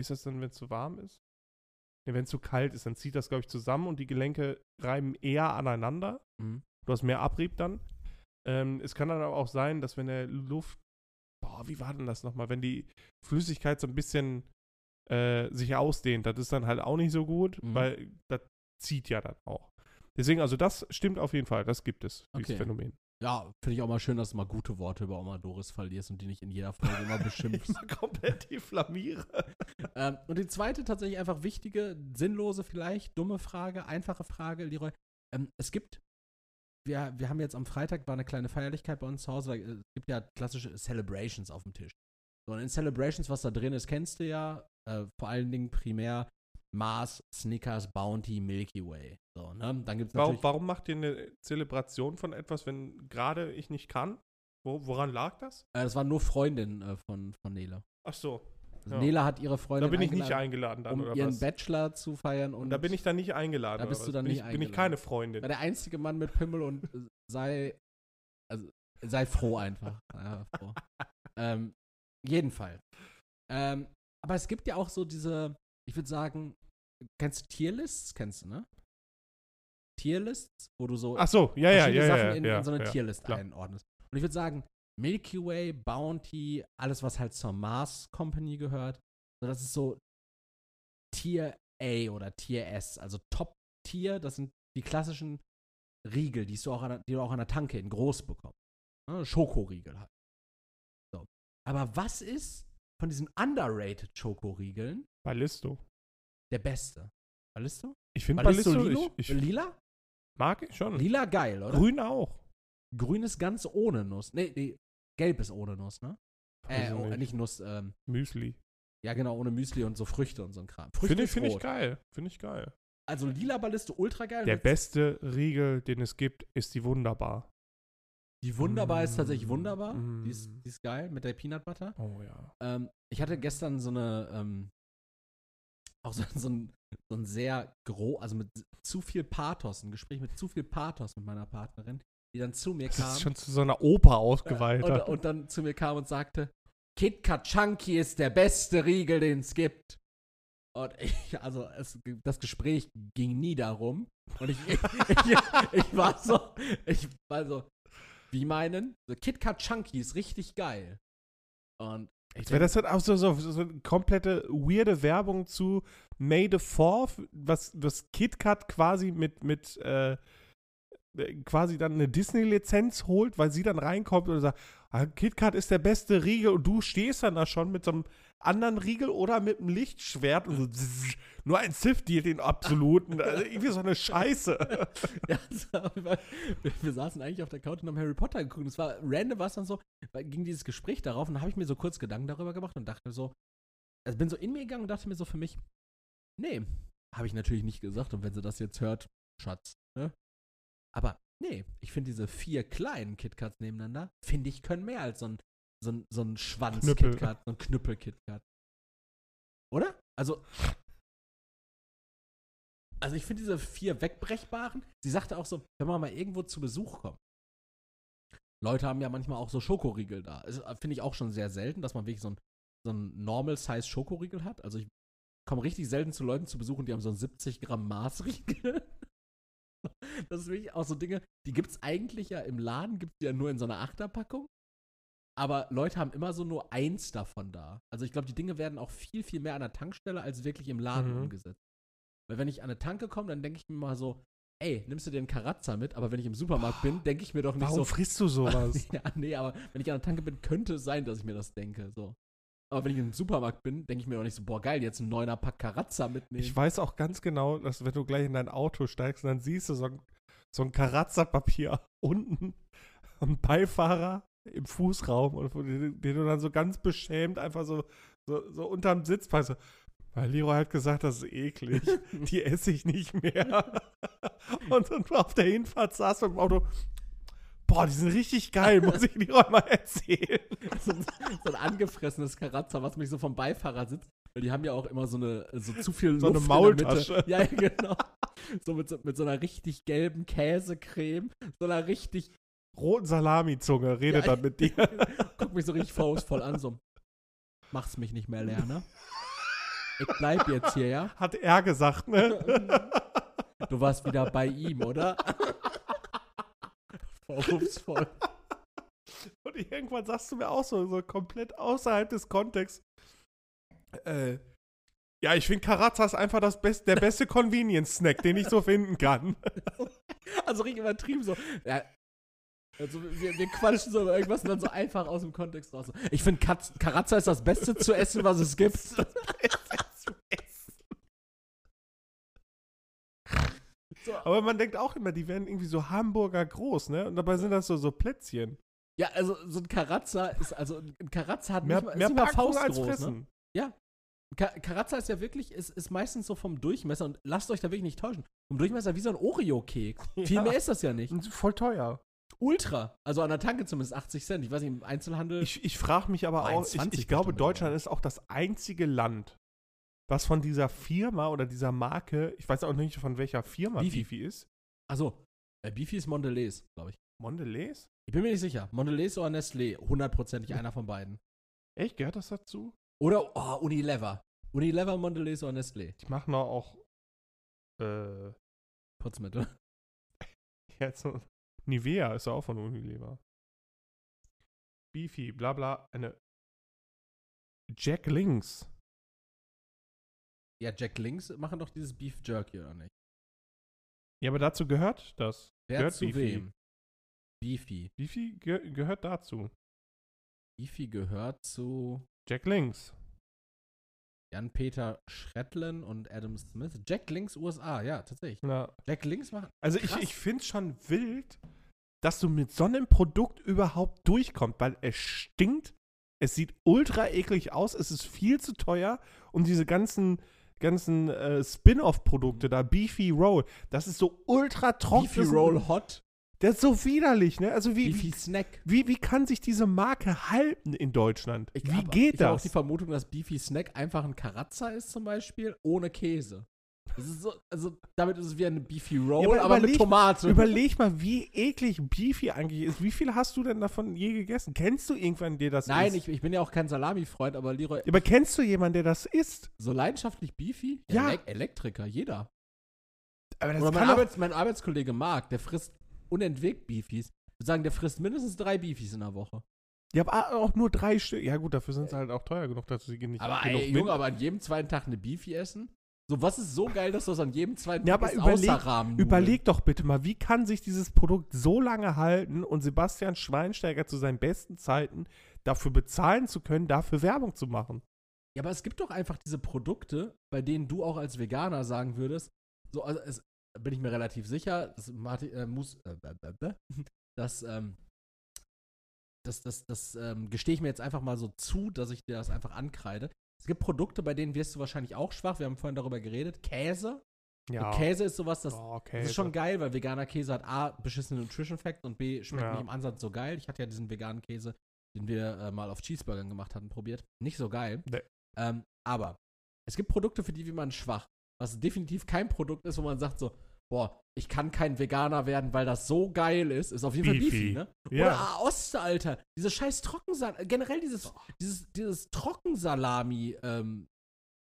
ist das dann, wenn es zu warm ist? Ne, wenn es zu kalt ist, dann zieht das, glaube ich, zusammen und die Gelenke reiben eher aneinander. Mhm. Du hast mehr Abrieb dann. Ähm, es kann dann aber auch sein, dass wenn der Luft, boah, wie war denn das nochmal, wenn die Flüssigkeit so ein bisschen äh, sich ausdehnt, das ist dann halt auch nicht so gut, Mhm. weil das zieht ja dann auch. Deswegen, also das stimmt auf jeden Fall, das gibt es, dieses Okay. Phänomen. Ja, finde ich auch mal schön, dass du mal gute Worte über Oma Doris verlierst und die nicht in jeder Folge immer beschimpfst. Mal (laughs) komplett difflamiere. ähm, und die zweite tatsächlich einfach wichtige, sinnlose vielleicht, dumme Frage, einfache Frage, Leroy. Ähm, es gibt, wir, wir haben jetzt am Freitag, war eine kleine Feierlichkeit bei uns zu Hause, äh, es gibt ja klassische Celebrations auf dem Tisch. So, und in Celebrations, was da drin ist, kennst du ja, äh, vor allen Dingen primär Mars, Snickers, Bounty, Milky Way. So, ne? Dann gibt es Warum, warum macht ihr eine Zelebration von etwas, wenn gerade ich nicht kann? Wo, woran lag das? äh, das waren nur Freundinnen äh, von, von Nele. Ach so, Also Ja. Nele hat ihre da Freundin bin ich nicht eingeladen, eingeladen dann, um oder ihren was? Bachelor zu feiern und da bin ich dann nicht eingeladen. Da bist du dann bin nicht ich, Bin ich eingeladen. keine Freundin. war der einzige Mann mit Pimmel und äh, sei. Also, sei froh einfach. (laughs) Ja, froh. ähm, jedenfalls. Ähm, aber es gibt ja auch so diese, ich würde sagen, kennst du Tierlists? Kennst du, ne? Tierlists, wo du so Ach so, ja, ja, verschiedene ja, Sachen ja, in, ja, in so eine ja, Tierlist klar. einordnest. Und ich würde sagen, Milky Way, Bounty, alles, was halt zur Mars Company gehört, so das ist so Tier A oder Tier S, also Top Tier, das sind die klassischen Riegel, die du auch an der, die du auch an der Tanke in groß bekommst. Ne? Schokoriegel halt. So. Aber was ist von diesen underrated Schokoriegeln Ballisto. der beste? Ballisto? Ich finde Ballisto Ballisto, Lilo? ich, ich Lila? mag ich schon. Lila geil, oder? Grün auch. Grün ist ganz ohne Nuss. Nee, nee, gelb ist ohne Nuss, ne? Äh, oh, nicht. nicht Nuss, ähm, Müsli. ja genau, ohne Müsli und so Früchte und so ein Kram. Finde ich, ist finde ich geil. Finde ich geil. Also lila Ballisto, ultra geil. Der beste Riegel, den es gibt, ist die Wunderbar. Die wunderbar ist tatsächlich Mm, wunderbar. Die, ist, mm. die ist geil mit der Peanut Butter. Oh ja. Ähm, ich hatte gestern so eine, ähm, auch so, so, ein, so ein sehr gro, also mit zu viel Pathos, ein Gespräch mit zu viel Pathos mit meiner Partnerin, die dann zu mir Das kam. ist schon zu so einer Oper äh, ausgeweitet. und, und dann zu mir kam und sagte, Kit Kat Chunky ist der beste Riegel, den es gibt. Und ich, also es, das Gespräch ging nie darum. Und ich, ich, (laughs) ich, ich war so, ich war so, wie meinen? So, Kit Kat Chunky ist richtig geil. Und ich Wäre denk, das halt auch so, so, so eine komplette weirde Werbung zu May the 4th, was das KitKat quasi mit, mit äh, äh, quasi dann eine Disney-Lizenz holt, weil sie dann reinkommt und sagt, KitKat ist der beste Riegel und du stehst dann da schon mit so einem anderen Riegel oder mit einem Lichtschwert und so zzz, nur ein Sith-Deal, den absoluten. Also irgendwie so eine Scheiße. (laughs) ja, so, wir, wir saßen eigentlich auf der Couch und haben Harry Potter geguckt. Und es war random, was dann so, ging dieses Gespräch darauf und habe ich mir so kurz Gedanken darüber gemacht und dachte so, also bin so in mir gegangen und dachte mir so für mich, nee, habe ich natürlich nicht gesagt. Und wenn sie das jetzt hört, Schatz, ne? Aber nee, ich finde diese vier kleinen KitKats nebeneinander, finde ich, können mehr als so ein, so ein, so ein. Schwanz-KitKat, so ein Knüppel-KitKat. Oder? Also, also ich finde diese vier wegbrechbaren, sie sagte auch so, wenn man mal irgendwo zu Besuch kommt. Leute haben ja manchmal auch so Schokoriegel da. Das Finde ich auch schon sehr selten, dass man wirklich so ein, so ein Normal-Size Schokoriegel hat. Also ich komme richtig selten zu Leuten zu besuchen, die haben so einen 70 Gramm Maßriegel. (laughs) Das ist wirklich auch so Dinge, die gibt es eigentlich ja im Laden, gibt es ja nur in so einer Achterpackung. Aber Leute haben immer so nur eins davon da. Also ich glaube, die Dinge werden auch viel, viel mehr an der Tankstelle als wirklich im Laden Mhm. umgesetzt. Weil wenn ich an eine Tanke komme, dann denke ich mir mal so, ey, nimmst du dir einen Karazza mit? Aber wenn ich im Supermarkt bin, denke ich mir doch nicht Warum so, frisst du sowas? (laughs) ja, nee, aber wenn ich an der Tanke bin, könnte es sein, dass ich mir das denke. So. Aber wenn ich im Supermarkt bin, denke ich mir doch nicht so, boah, geil, jetzt ein neuner Pack Karazza mitnehmen. Ich weiß auch ganz genau, dass wenn du gleich in dein Auto steigst, dann siehst du so ein, so ein Karazza-Papier (laughs) unten am Beifahrer im Fußraum, und den, den du dann so ganz beschämt einfach so, so, so unterm Sitz packst. So, Weil Leroy hat gesagt, das ist eklig. (laughs) Die esse ich nicht mehr. (laughs) Und dann auf der Hinfahrt saß du im Auto. Boah, die sind richtig geil, muss ich Leroy mal erzählen. so, ein- so ein angefressenes Karazza, was mich so vom Beifahrer sitzt. Weil die haben ja auch immer so eine, so zu viel So eine Luft Maultasche. Ja, ja, genau. So mit, so mit so einer richtig gelben Käsecreme, so einer richtig, Roten Salamizunge redet Ja, dann mit dir. (laughs) guck mich so richtig vorwurfsvoll an, so, mach's mich nicht mehr leer, ne? Ich bleib jetzt hier, ja? Hat er gesagt, ne? (laughs) Du warst wieder bei ihm, oder? Vorwurfsvoll. (laughs) Und irgendwann sagst du mir auch so, so komplett außerhalb des Kontexts. Äh, ja, ich finde Karazza ist einfach das best, der beste Convenience-Snack, den ich so finden kann. (laughs) Also richtig übertrieben so. Ja, also wir, wir quatschen so über irgendwas und dann so einfach aus dem Kontext raus. Ich finde Karazza ist das Beste zu essen, was es gibt. (laughs) So, Aber man denkt auch immer, die werden irgendwie so Hamburger groß, ne? Und dabei sind das so, so Plätzchen. ja, also so ein Karazza ist, also ein Karazza hat Mehr, nicht mal, mehr ist nicht mal Packung als faustgroß, ne? Fressen. Ka Karazza ist ja wirklich, ist, ist meistens so vom Durchmesser und lasst euch da wirklich nicht täuschen. Vom Durchmesser wie so ein Oreo-Keks. (laughs) Viel Ja. mehr ist das ja nicht. Voll teuer. Ultra. Also an der Tanke zumindest 80 Cent. Ich weiß nicht, im Einzelhandel. Ich, ich frage mich aber auch, ich, 21 ich glaube, Deutschland ist auch das einzige Land, was von dieser Firma oder dieser Marke, ich weiß auch nicht, von welcher Firma Beefy. Beefy ist. Achso, äh, Beefy ist Mondelez, glaube ich. Mondelez? Ich bin mir nicht sicher. Mondelez oder Nestlé? Hundertprozentig einer von beiden. Echt, gehört das dazu? Oder oh, Unilever. Unilever, Mondelez oder Nestlé? Ich mache noch auch äh, Putzmittel. (laughs) jetzt Nivea ist ja auch von Unilever. Beefy, bla bla, eine Jack Links. Ja, Jack Links machen doch dieses Beef Jerky, oder nicht? Ja, aber dazu gehört das. Wer Gehört zu Beefy. wem? Beefy. Beefy ge gehört dazu. Beefy gehört zu Jack Links. Jan-Peter Schrettlen und Adam Smith. Jack Links USA, ja, tatsächlich. Na, Jack Links macht. also ich, Krass. ich finde es schon wild, dass du mit so einem Produkt überhaupt durchkommst, weil es stinkt, es sieht ultra eklig aus, es ist viel zu teuer und diese ganzen ganzen äh, Spin-off-Produkte da, Beefy Roll, das ist so ultra trocken. Beefy Roll Hot, Der ist so widerlich, ne? Also wie, Beefy wie, Snack. wie, wie kann sich diese Marke halten in Deutschland? Ich wie hab- geht ich hab auch das? die Vermutung, dass Beefy Snack einfach ein Karazza ist, zum Beispiel, ohne Käse. Das ist so, also damit ist es wie eine Beefy Roll, aber aber, mit überleg- Tomate. Überleg mal, wie eklig Beefy eigentlich ist. Wie viel hast du denn davon je gegessen? Kennst du irgendwann, der das Nein, isst? ich, ich bin ja auch kein Salami-Freund, aber Leroy, Aber kennst du jemanden, der das isst? so leidenschaftlich Beefy? Ja. Elek Elektriker, jeder. Aber das Oder mein, Arbeits-, mein Arbeitskollege Marc, der frisst unentwegt Beefies. Ich würde sagen, der frisst mindestens drei Beefies in der Woche. ja, aber auch nur drei Stück. Ja gut, dafür sind sie halt auch teuer genug, dass sie nicht Aber ey, Junge, aber an jedem zweiten Tag eine Beefy essen? So, was ist so geil, dass du das an jedem zweiten Ja, Tag aber überleg- außer Rahmen Überleg doch bitte mal, wie kann sich dieses Produkt so lange halten und Sebastian Schweinsteiger zu seinen besten Zeiten dafür bezahlen zu können, dafür Werbung zu machen? Ja, aber es gibt doch einfach diese Produkte, bei denen du auch als Veganer sagen würdest, so, also es, bin ich mir relativ sicher, das Martin, äh, muss, äh, bäh, bäh, bäh, (laughs) das, ähm, das, das, das ähm, gestehe ich mir jetzt einfach mal so zu, dass ich dir das einfach ankreide. Es gibt Produkte, bei denen wirst du wahrscheinlich auch schwach. Wir haben vorhin darüber geredet. Käse. Ja. So, Käse ist sowas, das, Oh, das ist schon geil, weil veganer Käse hat A, beschissene Nutrition Facts und B, schmeckt Ja. nicht im Ansatz so geil. Ich hatte ja diesen veganen Käse, den wir äh, mal auf Cheeseburgern gemacht hatten, probiert. Nicht so geil. Nee. Ähm, aber es gibt Produkte, für die wird man schwach. Was definitiv kein Produkt ist, wo man sagt so, boah, ich kann kein Veganer werden, weil das so geil ist, ist auf jeden Fall Beefy. Beefy, ne? Ja. Oder ah, Oste, Alter. Diese scheiß Trockensalami, generell dieses, dieses, dieses Trockensalami, ähm,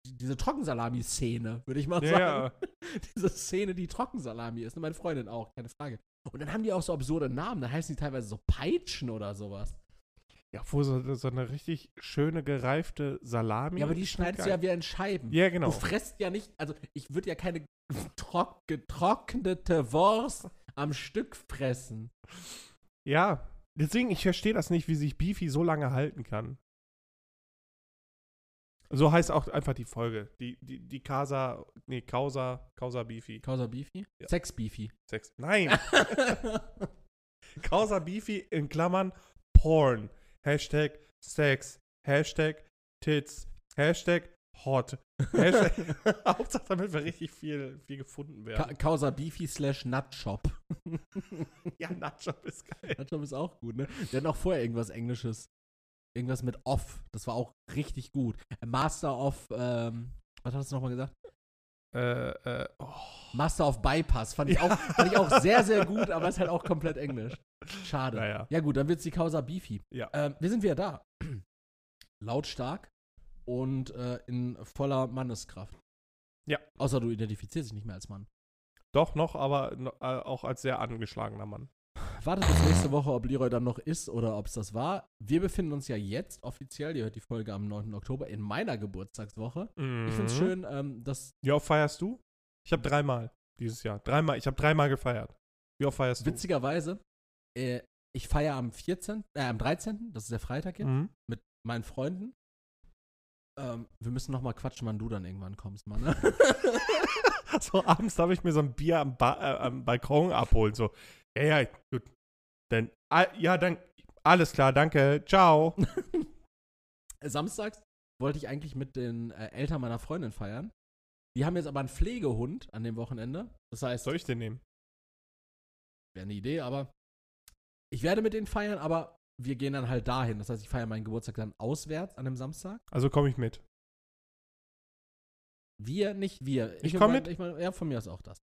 die- diese Trockensalami-Szene, würde ich mal Ja, sagen. ja. (laughs) Diese Szene, die Trockensalami ist. ne? Meine Freundin auch, keine Frage. Und dann haben die auch so absurde Namen. Dann heißen die teilweise so Peitschen oder sowas. Ja, wo so, so eine richtig schöne gereifte Salami. Ja, aber die schneidest du ja wie in Scheiben. Ja, genau. Du fresst ja nicht, also ich würde ja keine (laughs) trock, getrocknete Wurst am Stück fressen. Ja, deswegen, ich verstehe das nicht, wie sich Beefy so lange halten kann. So heißt auch einfach die Folge. Die, die, die Casa, nee, Causa, Causa Beefy. Causa Beefy? Ja. Sex Beefy. Sex. Nein, (laughs) Causa Beefy in Klammern Porn. Hashtag Sex. Hashtag Tits. Hashtag Hot. (laughs) Hashtag (laughs) Hauptsache, damit wir richtig viel, viel gefunden Ka werden. Causa Beefy slash Nutshop. (laughs) ja, Nacho ist geil. Nutshop ist auch gut, ne? Der hat auch vorher irgendwas Englisches. Irgendwas mit Off. Das war auch richtig gut. Master of, ähm, was hast du nochmal gesagt? Äh, äh, oh. Master of Bypass. Fand ich, auch, fand ich auch sehr, sehr gut, aber ist halt auch komplett Englisch. Schade. Naja. Ja, gut, dann wird's die Causa Beefy. Ja. Ähm, wir sind wieder da. (clears throat) Lautstark und äh, in voller Manneskraft. Ja. Außer du identifizierst dich nicht mehr als Mann. Doch noch, aber äh, auch als sehr angeschlagener Mann. Wartet bis nächste Woche, ob Leroy dann noch ist oder ob es das war. Wir befinden uns ja jetzt offiziell, ihr hört die Folge am 9. Oktober, in meiner Geburtstagswoche. Ich finde es Mhm. schön, ähm, dass Wie oft feierst du? Ich habe dreimal dieses Jahr. Dreimal, ich habe dreimal gefeiert. Wie oft feierst du? witzigerweise, äh, ich feiere am 14., äh, am 13., das ist der Freitag jetzt, Mhm. mit meinen Freunden. Ähm, wir müssen noch mal quatschen, wann du dann irgendwann kommst, Mann. ne? (laughs) So abends darf ich mir so ein Bier am, ba äh, am Balkon abholen. So, ja, ja, gut. Dann, ah, ja, dann, alles klar, danke, ciao. (laughs) Samstags wollte ich eigentlich mit den äh, Eltern meiner Freundin feiern. Die haben jetzt aber einen Pflegehund an dem Wochenende. Das heißt, Soll ich den nehmen? wäre eine Idee, aber ich werde mit denen feiern, aber wir gehen dann halt dahin. Das heißt, ich feiere meinen Geburtstag dann auswärts an dem Samstag. Also komme ich mit. Wir, nicht wir. Ich und komm mein- mit? Ich mein, ja, von mir ist auch das.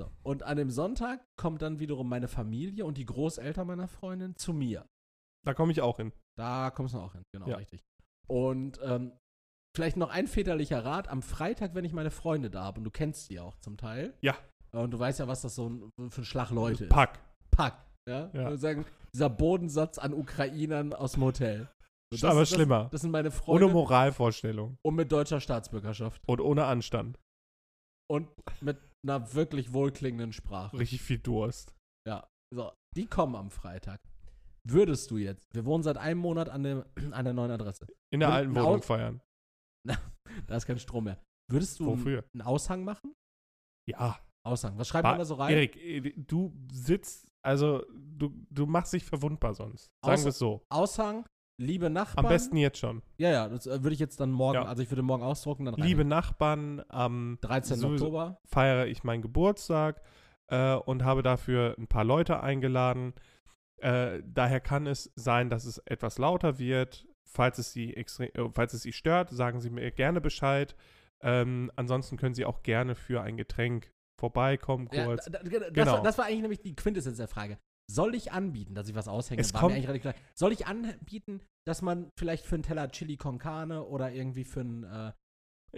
So. Und an dem Sonntag kommt dann wiederum meine Familie und die Großeltern meiner Freundin zu mir. Da komme ich auch hin. Da kommst du auch hin, genau, Ja. richtig. Und ähm, vielleicht noch ein väterlicher Rat. Am Freitag, wenn ich meine Freunde da habe, und du kennst die auch zum Teil. Ja. Und du weißt ja, was das so ein, für ein Schlag Leute ist. Pack. Pack. Ja. Ja. Ich würde sagen, dieser Bodensatz an Ukrainern aus dem Hotel. So, Aber das, schlimmer. Das sind meine Freunde. Ohne Moralvorstellung. und mit deutscher Staatsbürgerschaft. Und ohne Anstand. Und mit einer wirklich wohlklingenden Sprache. Richtig viel Durst. Ja. So, die kommen am Freitag. Würdest du jetzt, wir wohnen seit einem Monat an, dem, (clears throat) an der neuen Adresse. In der alten Wohnung Au- feiern. (laughs) Da ist kein Strom mehr. Würdest du Wofür? einen Aushang machen? Ja. Aushang. Was schreibt Ba- man da so rein? Erik, äh, du sitzt, also du, du machst dich verwundbar sonst. Sagen wir es so. Aushang, liebe Nachbarn. Am besten jetzt schon. Ja, ja, das äh, würde ich jetzt dann morgen, Ja. also ich würde morgen ausdrucken, dann rein. Liebe Nachbarn, am 13. sowieso- Oktober. feiere ich meinen Geburtstag äh, und habe dafür ein paar Leute eingeladen. Äh, daher kann es sein, dass es etwas lauter wird. Falls es Sie, extrem, äh, falls es Sie stört, sagen Sie mir gerne Bescheid. Ähm, ansonsten können Sie auch gerne für ein Getränk vorbeikommen, Ja, kurz. da, das, Genau. war, das war eigentlich nämlich die Quintessenz der Frage. Soll ich anbieten, dass ich was aushänge? Es War kommt- mir eigentlich relativ klar. Soll ich anbieten, dass man vielleicht für einen Teller Chili con Carne oder irgendwie für ein, äh,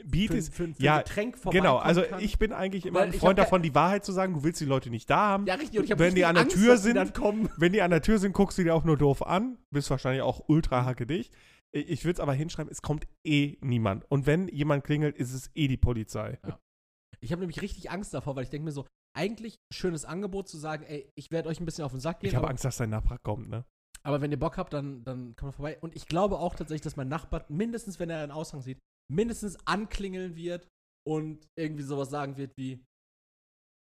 Beat für, ist, für, für ja, Getränk genau, also kann? ich bin eigentlich immer Weil ein Freund davon, die Wahrheit zu sagen. Du willst die Leute nicht da haben. Ja, richtig. Und ich wenn die an der Angst, Tür sind, dann kommen. Wenn die an der Tür sind, guckst du dir auch nur doof an. Bist wahrscheinlich auch ultra hackedicht. Ich, ich würde es aber hinschreiben, es kommt eh niemand. Und wenn jemand klingelt, ist es eh die Polizei. Ich habe nämlich richtig Angst davor, weil ich denke mir so, eigentlich schönes Angebot zu sagen, ey, ich werde euch ein bisschen auf den Sack gehen. Ich habe Angst, dass dein Nachbar kommt, ne? aber wenn ihr Bock habt, dann, dann kommt vorbei. Und ich glaube auch tatsächlich, dass mein Nachbar, mindestens wenn er einen Aushang sieht, mindestens anklingeln wird und irgendwie sowas sagen wird wie,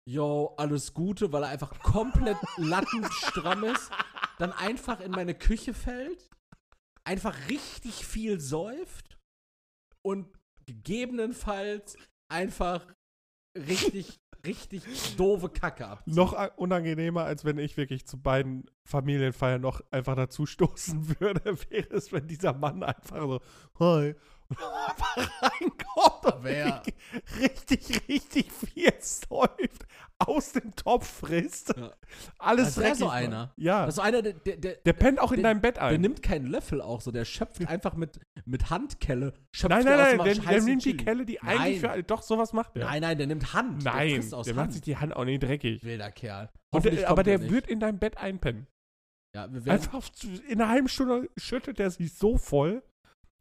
yo, alles Gute, weil er einfach komplett (laughs) lattenstramm ist, dann einfach in meine Küche fällt, einfach richtig viel säuft und gegebenenfalls einfach richtig, richtig doofe Kacke ab. Noch unangenehmer, als wenn ich wirklich zu beiden Familienfeiern noch einfach dazu stoßen (laughs) würde, wäre es, wenn dieser Mann einfach so, hi, reinkommt Wer- richtig, richtig viel säuft, aus dem Topf frisst, Ja. alles Das wär dreckig so einer. Ja, Das ist so einer, der, der, der, der pennt auch in der- deinem Bett der ein. nimmt keinen Löffel auch so, der schöpft einfach mit, mit Handkelle. Schöpft Nein, der nein, nein, der, der nimmt die. Kelle, die Nein. eigentlich für alle, doch, sowas macht der. Nein, nein, der nimmt Hand. der Nein, frisst aus der Hand. macht sich die Hand auch nicht dreckig. Wilder Kerl. Der, aber der wird in deinem Bett einpennen. Ja, wir werden, Einfach in einer halben Stunde schüttelt er sich so voll,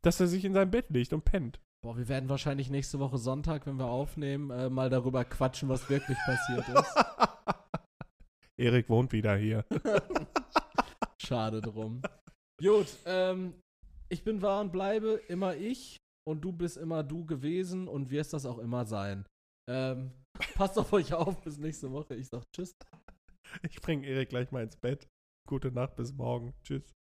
dass er sich in sein Bett legt und pennt. boah, wir werden wahrscheinlich nächste Woche Sonntag, wenn wir aufnehmen, äh, mal darüber quatschen, was wirklich passiert ist. (laughs) Erik wohnt wieder hier. (laughs) Schade drum. Gut, ähm, ich bin wahr und bleibe immer ich und du bist immer du gewesen und wirst das auch immer sein. Ähm, (laughs) passt auf euch auf, bis nächste Woche. Ich sag Tschüss. Ich bringe Erik gleich mal ins Bett. Gute Nacht, bis morgen. Tschüss.